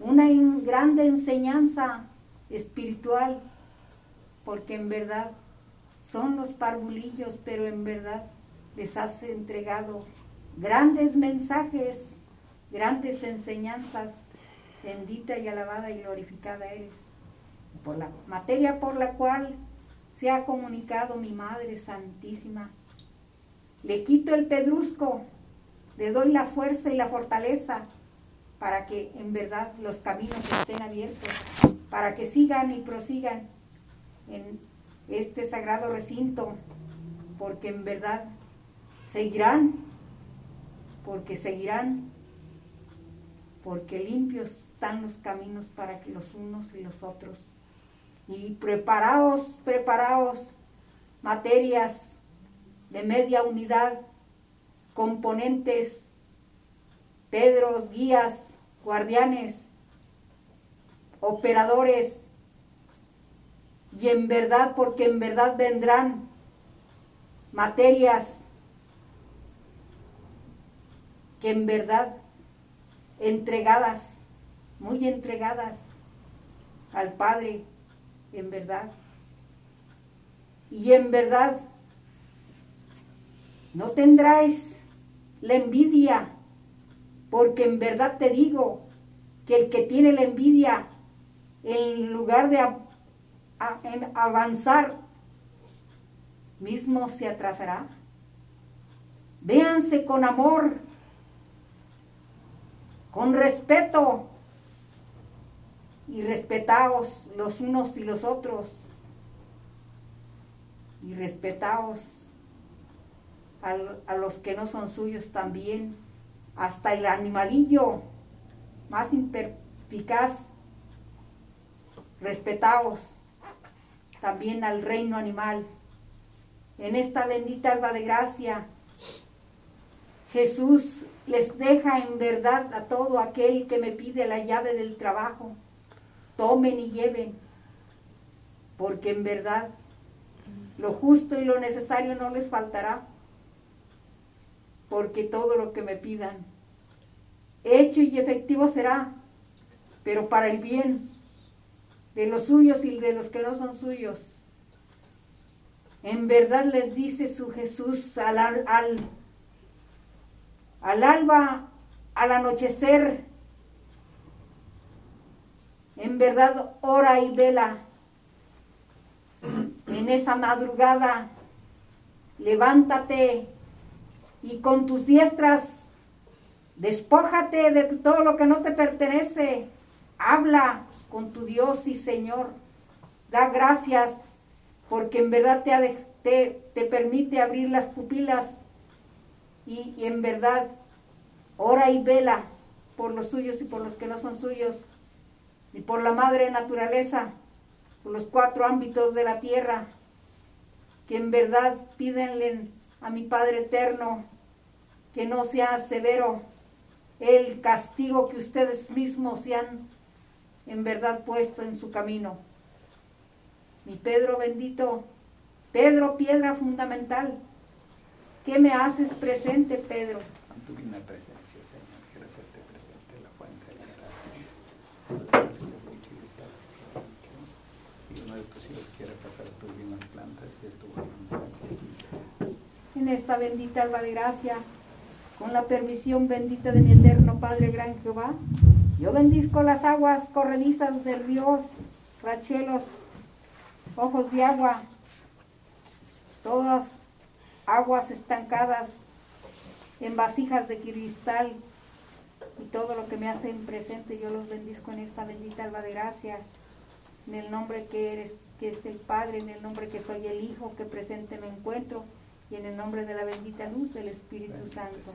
una grande enseñanza espiritual, porque en verdad son los parvulillos, pero en verdad les has entregado grandes mensajes grandes enseñanzas, bendita y alabada y glorificada eres, por la materia por la cual se ha comunicado mi Madre Santísima. Le quito el pedrusco, le doy la fuerza y la fortaleza para que en verdad los caminos estén abiertos, para que sigan y prosigan en este sagrado recinto, porque en verdad seguirán, porque seguirán porque limpios están los caminos para que los unos y los otros. Y preparaos, preparaos materias de media unidad, componentes, pedros, guías, guardianes, operadores, y en verdad, porque en verdad vendrán materias que en verdad entregadas, muy entregadas al Padre, en verdad. Y en verdad, no tendráis la envidia, porque en verdad te digo que el que tiene la envidia, en lugar de avanzar, mismo se atrasará. Véanse con amor con respeto y respetaos los unos y los otros y respetaos a los que no son suyos también, hasta el animalillo más imperficaz, respetaos también al reino animal. En esta bendita alba de gracia, Jesús les deja en verdad a todo aquel que me pide la llave del trabajo. Tomen y lleven, porque en verdad lo justo y lo necesario no les faltará, porque todo lo que me pidan, hecho y efectivo será, pero para el bien de los suyos y de los que no son suyos. En verdad les dice su Jesús al, al, al alba, al anochecer, en verdad hora y vela, en esa madrugada, levántate y con tus diestras despójate de todo lo que no te pertenece, habla con tu Dios y Señor, da gracias porque en verdad te, te, te permite abrir las pupilas. Y, y en verdad ora y vela por los suyos y por los que no son suyos y por la madre naturaleza, por los cuatro ámbitos de la tierra, que en verdad pídenle a mi Padre eterno que no sea severo el castigo que ustedes mismos se han en verdad puesto en su camino. Mi Pedro bendito, Pedro piedra fundamental, ¿qué me haces presente, Pedro? Tu presencia, Señor, quiero hacerte presente la fuente de la gracia. Y uno de tus hijos quiere pasar tus divinas plantas y es tu voluntad En esta bendita alba de gracia, con la permisión bendita de mi eterno Padre Gran Jehová, yo bendizco las aguas corredizas de ríos, rachelos, ojos de agua, todas aguas estancadas en vasijas de cristal y todo lo que me hacen presente, yo los bendizco en esta bendita alba de gracia, en el nombre que eres, que es el Padre, en el nombre que soy el Hijo, que presente me encuentro, y en el nombre de la bendita luz del Espíritu Santo.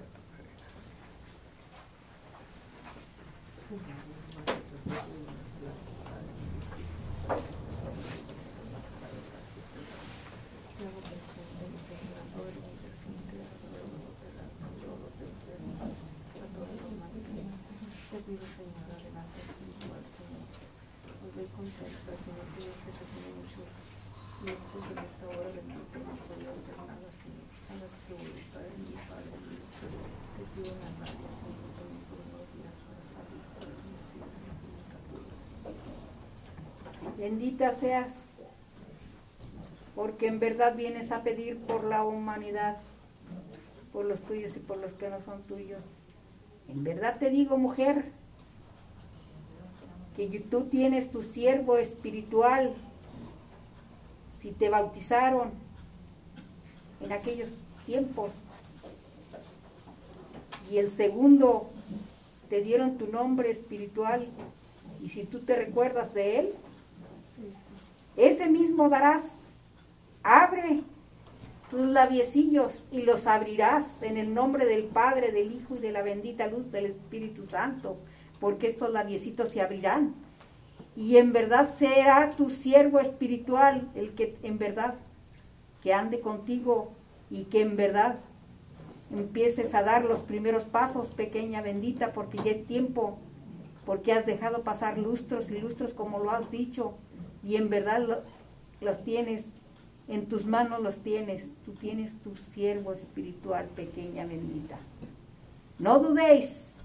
Bendita seas, porque en verdad vienes a pedir por la humanidad, por los tuyos y por los que no son tuyos. En verdad te digo, mujer, que tú tienes tu siervo espiritual, si te bautizaron en aquellos tiempos, y el segundo te dieron tu nombre espiritual, y si tú te recuerdas de él, ese mismo darás. Abre tus labiecillos y los abrirás en el nombre del Padre, del Hijo y de la bendita luz del Espíritu Santo, porque estos labiecitos se abrirán. Y en verdad será tu siervo espiritual el que en verdad que ande contigo y que en verdad empieces a dar los primeros pasos, pequeña bendita, porque ya es tiempo, porque has dejado pasar lustros y lustros como lo has dicho, y en verdad los tienes, en tus manos los tienes, tú tienes tu siervo espiritual pequeña bendita. No dudéis,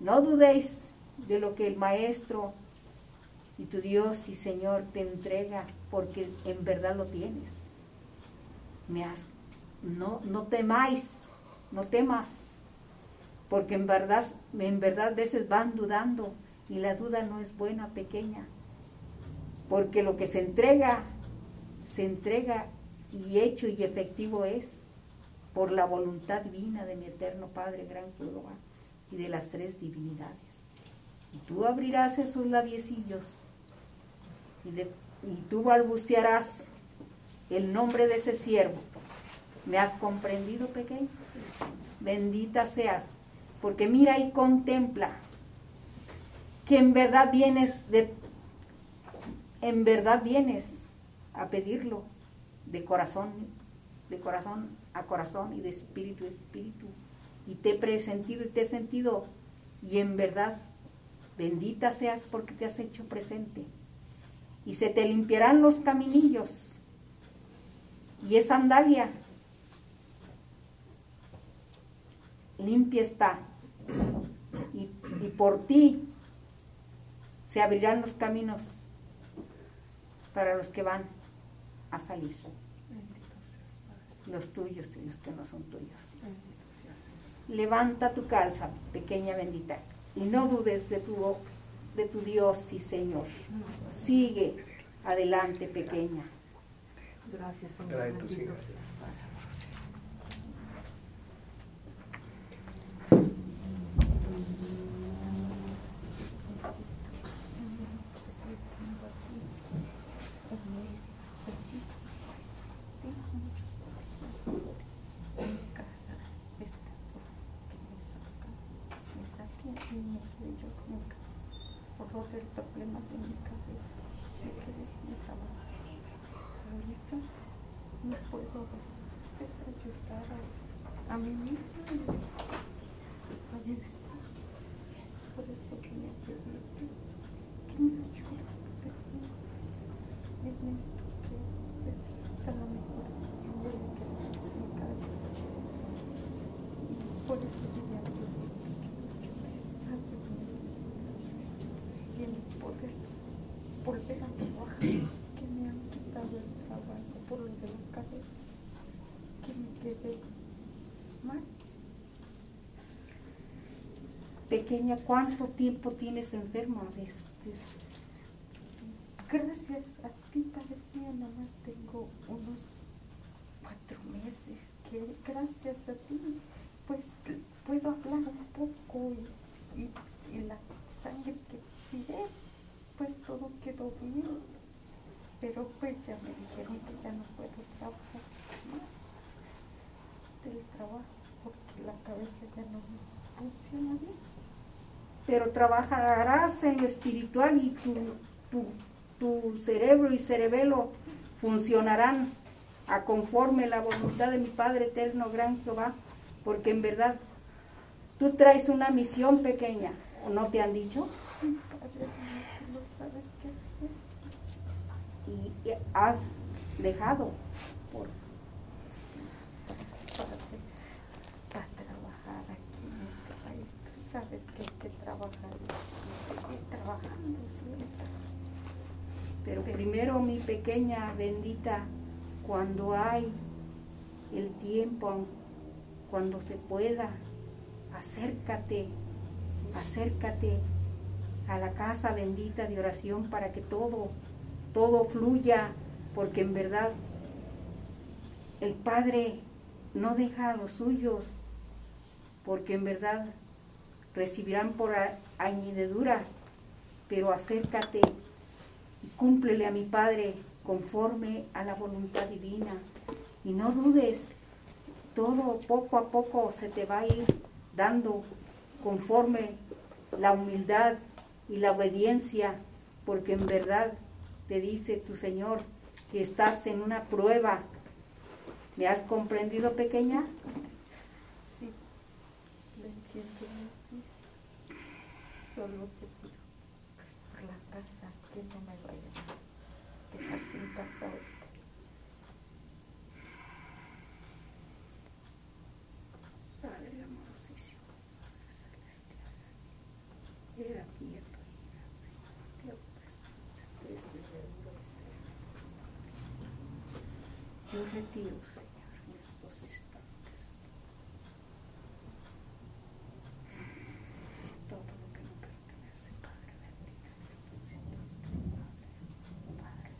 no dudéis de lo que el Maestro y tu Dios y Señor te entrega, porque en verdad lo tienes. Me has, no, no temáis, no temas, porque en verdad, en verdad veces van dudando y la duda no es buena, pequeña porque lo que se entrega, se entrega y hecho y efectivo es por la voluntad divina de mi eterno Padre Gran Jehová y de las tres divinidades. Y tú abrirás esos labiecillos y, y tú balbucearás el nombre de ese siervo ¿Me has comprendido, pequeño? Bendita seas, porque mira y contempla que en verdad vienes de en verdad vienes a pedirlo de corazón, de corazón a corazón y de espíritu a espíritu. Y te he presentido y te he sentido. Y en verdad, bendita seas porque te has hecho presente. Y se te limpiarán los caminillos. Y esa sandalia limpia está. Y, y por ti se abrirán los caminos para los que van a salir. Los tuyos y los que no son tuyos. Levanta tu calza, pequeña bendita, y no dudes de tu, de tu Dios y Señor. Sigue adelante, pequeña. Gracias, Señor. Trae tus bendito hijos. seas, Padre. Por favor, el problema de mi cabeza, me quedé sin trabajo. Ahorita no puedo pues, ayudar a, a mí misma y a mi esposo. Por eso que me pedí que me ayudes, porque en esto que necesita la mejor voy a quedarme sin casa. Y por eso que me ayudes, que me ayudes, ayúdame, y el poder volver a trabajar, que me han quitado el trabajo por lo de la cabeza, que me quedé mal. Pequeña, ¿cuánto tiempo tienes enferma? Gracias a ti, Padre mío, nada más tengo unos cuatro meses que gracias a ti, pues puedo hablar un poco y, y- y la sangre que tiré, pues todo quedó bien. Pero pues ya me dijeron que ya no puedo trabajar más del trabajo porque la cabeza ya no funciona bien. Pero trabajarás en lo espiritual y tu, tu, tu cerebro y cerebelo funcionarán a conforme la voluntad de mi Padre eterno, gran Jehová, porque en verdad tú traes una misión pequeña, ¿o no te han dicho? Sí, Padre mío, tú no sabes qué hacer. Y has dejado por para, para trabajar aquí en este país. Tú sabes que hay que trabajar y seguir trabajando, seguir trabajando. Pero primero, mi pequeña bendita, cuando hay el tiempo, cuando se pueda, acércate, acércate a la casa bendita de oración para que todo, todo fluya, porque en verdad el Padre no deja a los suyos, porque en verdad recibirán por añadidura, pero acércate cúmplele a mi Padre conforme a la voluntad divina. Y no dudes, todo poco a poco se te va a ir dando conforme la humildad y la obediencia, porque en verdad te dice tu Señor que estás en una prueba. ¿Me has comprendido, pequeña? Sí, entiendo te pido pues, por la casa que no me vayan a dejar sin casa ahorita. Padre amorosísimo, Padre celestial, he aquí a tu hija, Señor, te hago presente este seguro y ser. Yo retiro, Señor, en estos instantes todo lo que no pertenece, Padre bendito, en estos instantes, Padre,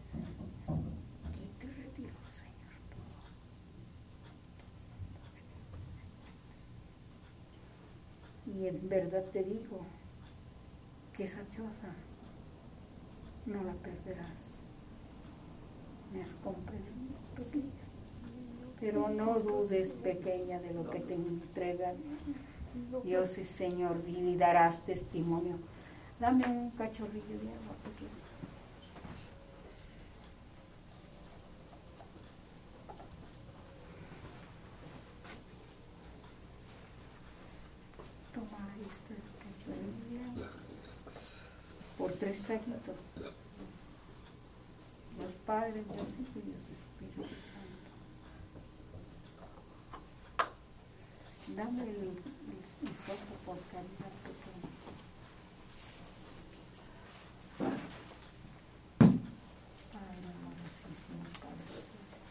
Padre, y te retiro, Señor, todo. Y en verdad te digo que esa choza no la perderás. ¿Me has comprendido, pequeña? Pero no dudes, pequeña, de lo que te entregan. Dios es Señor y darás testimonio. Dame un cachorrillo de agua. Porque... Toma este cachorrillo de agua. Por tres traguitos. Dios Padre, Dios Hijo y Dios Espíritu Santo. Dame el, el, por caridad pequeña. Padre amorosísimo, Padre Celestial.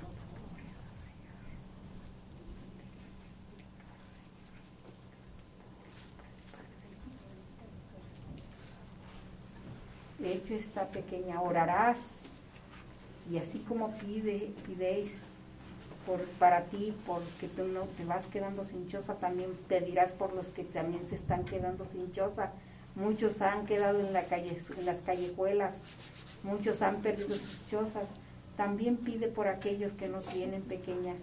Todo por eso, Señor. De hecho, esta pequeña orarás y así como pide, pidéis por, para ti, porque tú no te vas quedando sin choza, también pedirás por los que también se están quedando sin choza. Muchos han quedado en, la calle, en las callejuelas, muchos han perdido sus chozas. También pide por aquellos que no tienen pequeña.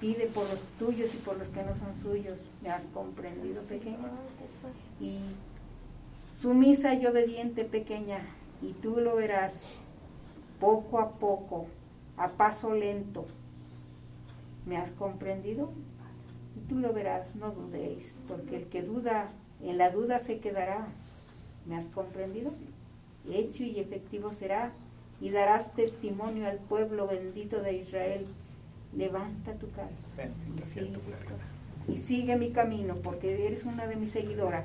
Pide por los tuyos y por los que no son suyos. ¿Me has comprendido, pequeña? Y sumisa y obediente, pequeña, y tú lo verás poco a poco, a paso lento. ¿Me has comprendido? Y tú lo verás, no dudéis, porque el que duda, en la duda se quedará. ¿Me has comprendido? Hecho y efectivo será, y darás testimonio al pueblo bendito de Israel. Levanta tu cabeza y sigue, y sigue mi camino, porque eres una de mis seguidoras.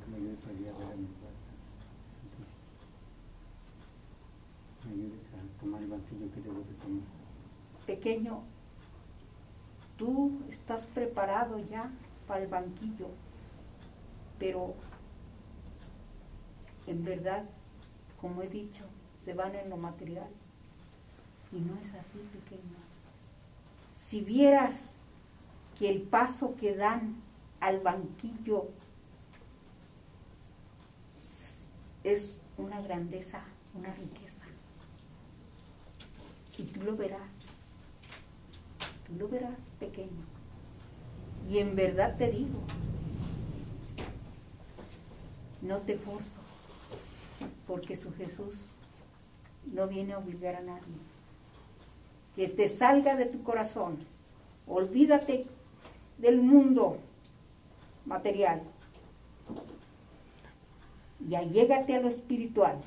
Pequeño, tú estás preparado ya para el banquillo, pero en verdad, como he dicho, se van en lo material. Y no es así, pequeño. Si vieras que el paso que dan al banquillo es una grandeza, una riqueza. Y tú lo verás, tú lo verás pequeño. Y en verdad te digo, no te forzo, porque su Jesús no viene a obligar a nadie. Que te salga de tu corazón, olvídate del mundo material. Y allégate a lo espiritual.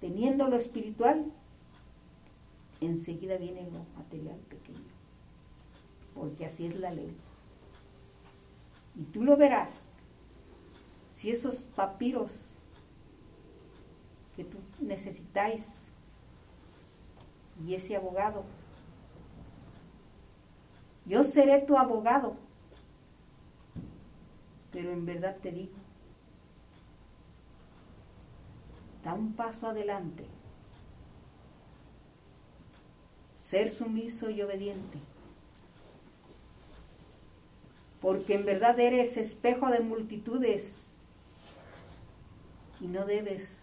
Teniendo lo espiritual, enseguida viene lo material pequeño. Porque así es la ley. Y tú lo verás. Si esos papiros que tú necesitáis y ese abogado, yo seré tu abogado, pero en verdad te digo, da un paso adelante, ser sumiso y obediente, porque en verdad eres espejo de multitudes y no debes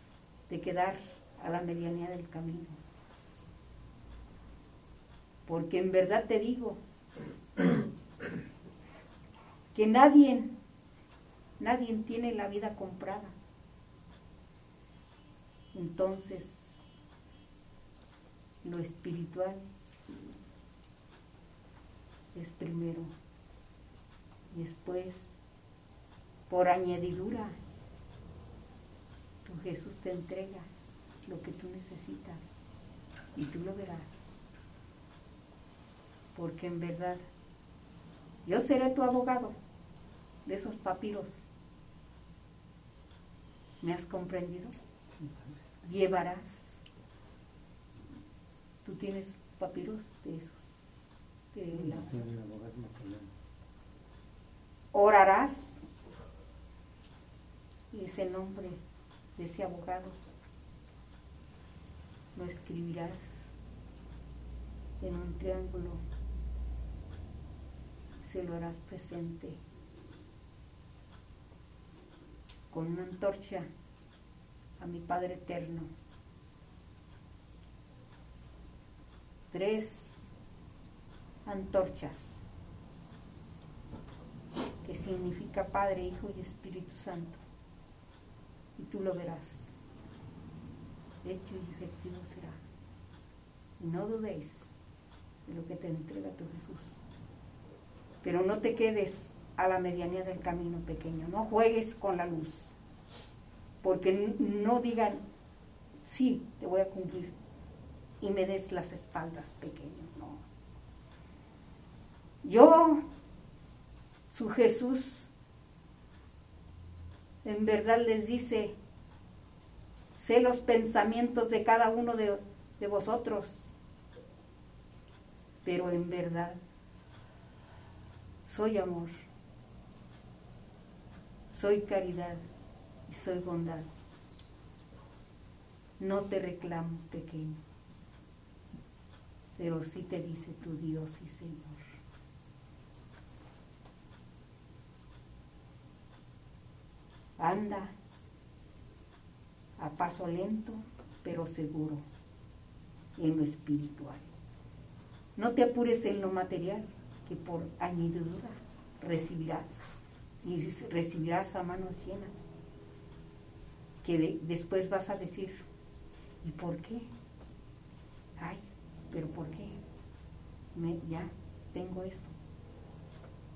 de quedar a la medianía del camino. Porque en verdad te digo que nadie, nadie tiene la vida comprada. Entonces, lo espiritual es primero. Después, por añadidura, tu Jesús te entrega lo que tú necesitas y tú lo verás. Porque en verdad, yo seré tu abogado de esos papiros ¿Me has comprendido? Llevarás. Tú tienes papiros de esos Yo soy un abogado material. Orarás. Y ese nombre de ese abogado lo escribirás en un triángulo. Se lo harás presente con una antorcha a mi Padre Eterno. Tres antorchas que significa Padre, Hijo y Espíritu Santo. Y tú lo verás. Hecho y efectivo será. Y no dudéis de lo que te entrega tu Jesús. Pero no te quedes a la medianía del camino pequeño. No juegues con la luz. Porque no digan, sí, te voy a cumplir. Y me des las espaldas pequeño. No. Yo su Jesús en verdad les dice, sé los pensamientos de cada uno de, de vosotros, pero en verdad soy amor, soy caridad y soy bondad. No te reclamo pequeño, pero sí te dice tu Dios y Señor. Anda a paso lento, pero seguro en lo espiritual. No te apures en lo material, que por añadidura recibirás, y recibirás a manos llenas, que de- después vas a decir, ¿y por qué? Ay, pero ¿por qué? Ya tengo esto,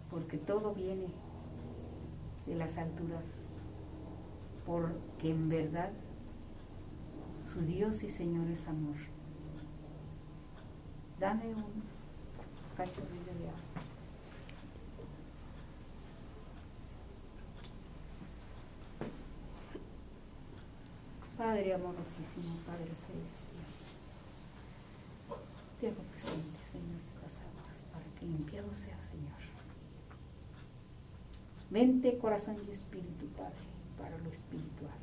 porque todo viene de las alturas porque en verdad su Dios y Señor es amor. Dame un cachorrillo de agua. Padre amorosísimo, Padre celestial, te hago presente, Señor, estas aguas para que limpiado sea, Señor. Mente, corazón y espíritu, Padre, para lo espiritual,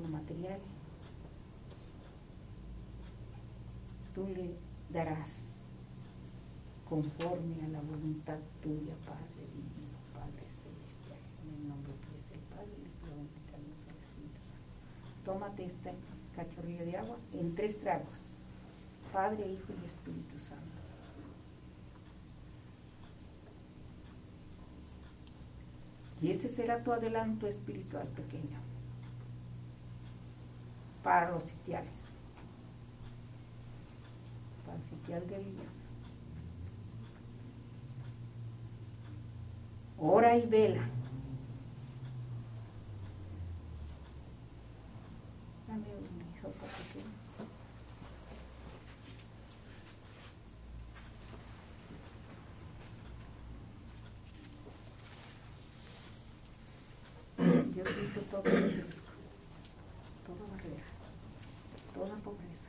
lo material. Tú le darás conforme a la voluntad tuya, Padre divino, Padre celestial, en el nombre que es el Padre, Hijo el Espíritu Santo. Tómate este cachorrillo de agua en tres tragos, Padre, Hijo y Espíritu Santo. Y este será tu adelanto espiritual pequeño para los sitiales, para el sitial de Elías. Hora y vela. Dame un hisopo pequeño. Yo quito todo riesgo, toda barrera, toda pobreza,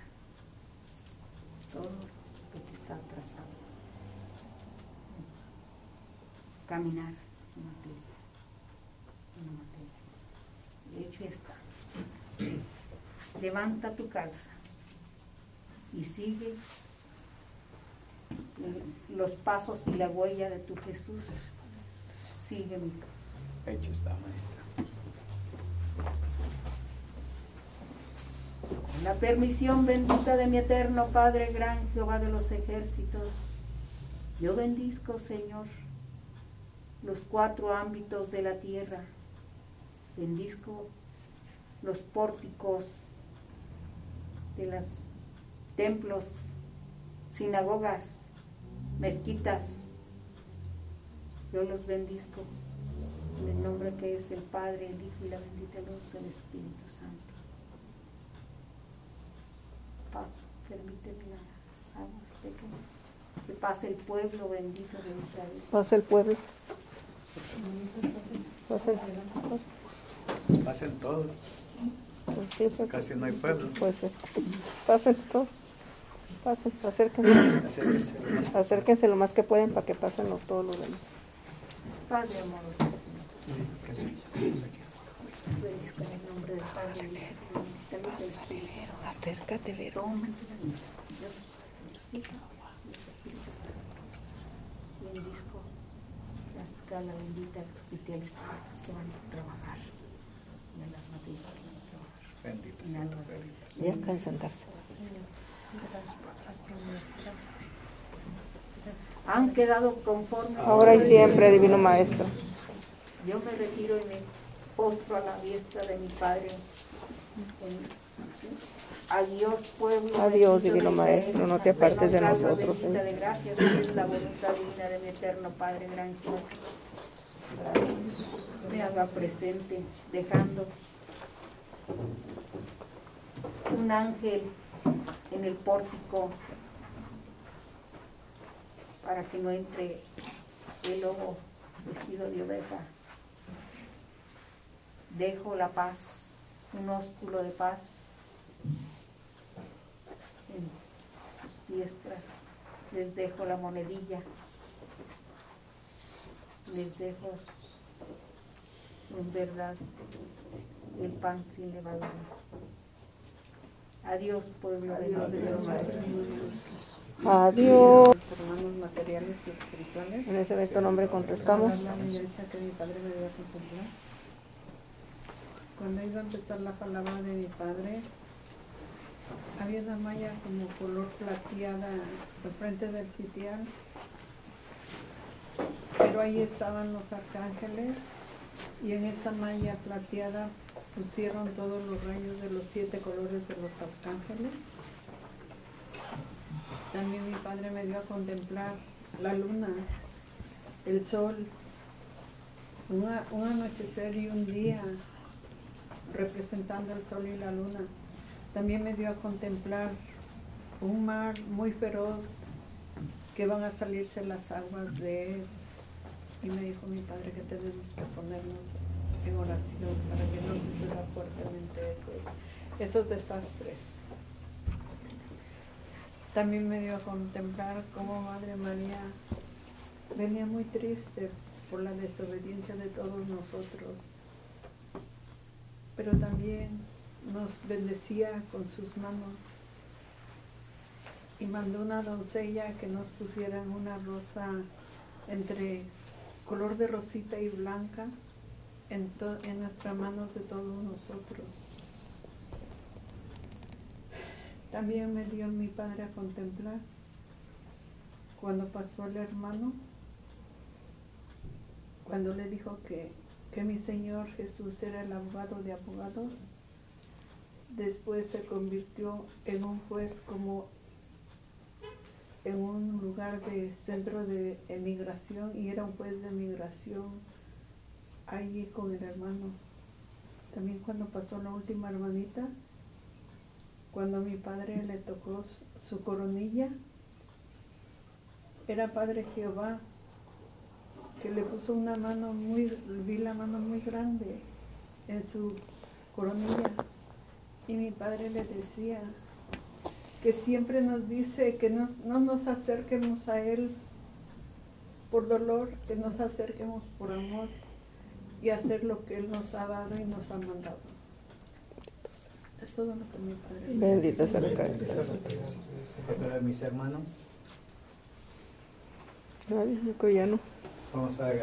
todo lo que está atrasado. Caminar sin materia. De hecho está. Levanta tu calza y sigue los pasos y la huella de tu Jesús. Sigue mi Hecho está, maestra. Con la permisión bendita de mi eterno Padre, gran Jehová de los ejércitos, yo bendizco, Señor, los cuatro ámbitos de la tierra. Bendizco los pórticos de los templos, sinagogas, mezquitas. Yo los bendizco en el nombre que es el Padre, el Hijo y la bendita luz del Espíritu Santo. Pa- permíteme las. Que pase el pueblo bendito de Israel. Pasa el pueblo. Pasen todos. Pues sí, pues, Casi no hay pueblo. pues eh, pasen todos. Pasen, acérquense. Acérquense lo más- Acérquense lo más que pueden para que pasen los- todos los demás. Padre amoroso. Acércate, Vero. Toma, La bendita de los sitiales que van a trabajar. A las que van a trabajar. Bendito En sea alma tu de nombre. Y acá en sentarse. Han quedado conformes. Ahora y siempre, Divino Maestro. Yo me retiro y me postro a la diestra de mi Padre. En- Adiós, pueblo. Adiós, Divino Maestro, no te apartes de nosotros, bendita Señor. de gracias, es la voluntad divina de mi eterno Padre gran Señor. Me haga presente, dejando un ángel en el pórtico para que no entre el lobo vestido de oveja. Dejo la paz, un ósculo de paz en sus diestras. Les dejo la monedilla. Les dejo en verdad el pan sin levadura. Adiós, pueblo de Dios. Adiós. Hermanos materiales y espirituales. En ese bendito nombre contestamos. Cuando iba a empezar la palabra de mi padre, había una malla como color plateada al frente del sitial. Pero ahí estaban los arcángeles y en esa malla plateada pusieron todos los rayos de los siete colores de los arcángeles. También mi padre me dio a contemplar la luna, el sol, una- un anochecer y un día representando el sol y la luna. También me dio a contemplar un mar muy feroz que van a salirse las aguas de él. Y me dijo mi padre que tenemos que ponernos en oración para que no suceda fuertemente esos desastres. También me dio a contemplar cómo Madre María venía muy triste por la desobediencia de todos nosotros, pero también nos bendecía con sus manos y mandó una doncella que nos pusieran una rosa entre color de rosita y blanca en, en nuestras manos de todos nosotros. También me dio mi padre a contemplar cuando pasó el hermano, cuando le dijo que, que mi Señor Jesús era el abogado de abogados, después se convirtió en un juez como en un lugar de centro de emigración y era un juez de migración allí con el hermano. También cuando pasó la última hermanita, cuando mi padre le tocó su coronilla, era Padre Jehová, que le puso una mano muy, vi la mano muy grande en su coronilla. Y mi padre le decía que siempre nos dice que nos- no nos acerquemos a Él por dolor, que nos acerquemos por amor y hacer lo que Él nos ha dado y nos ha mandado. Es todo lo que mi padre Bendito sea el Padre. Para mis hermanos, vamos a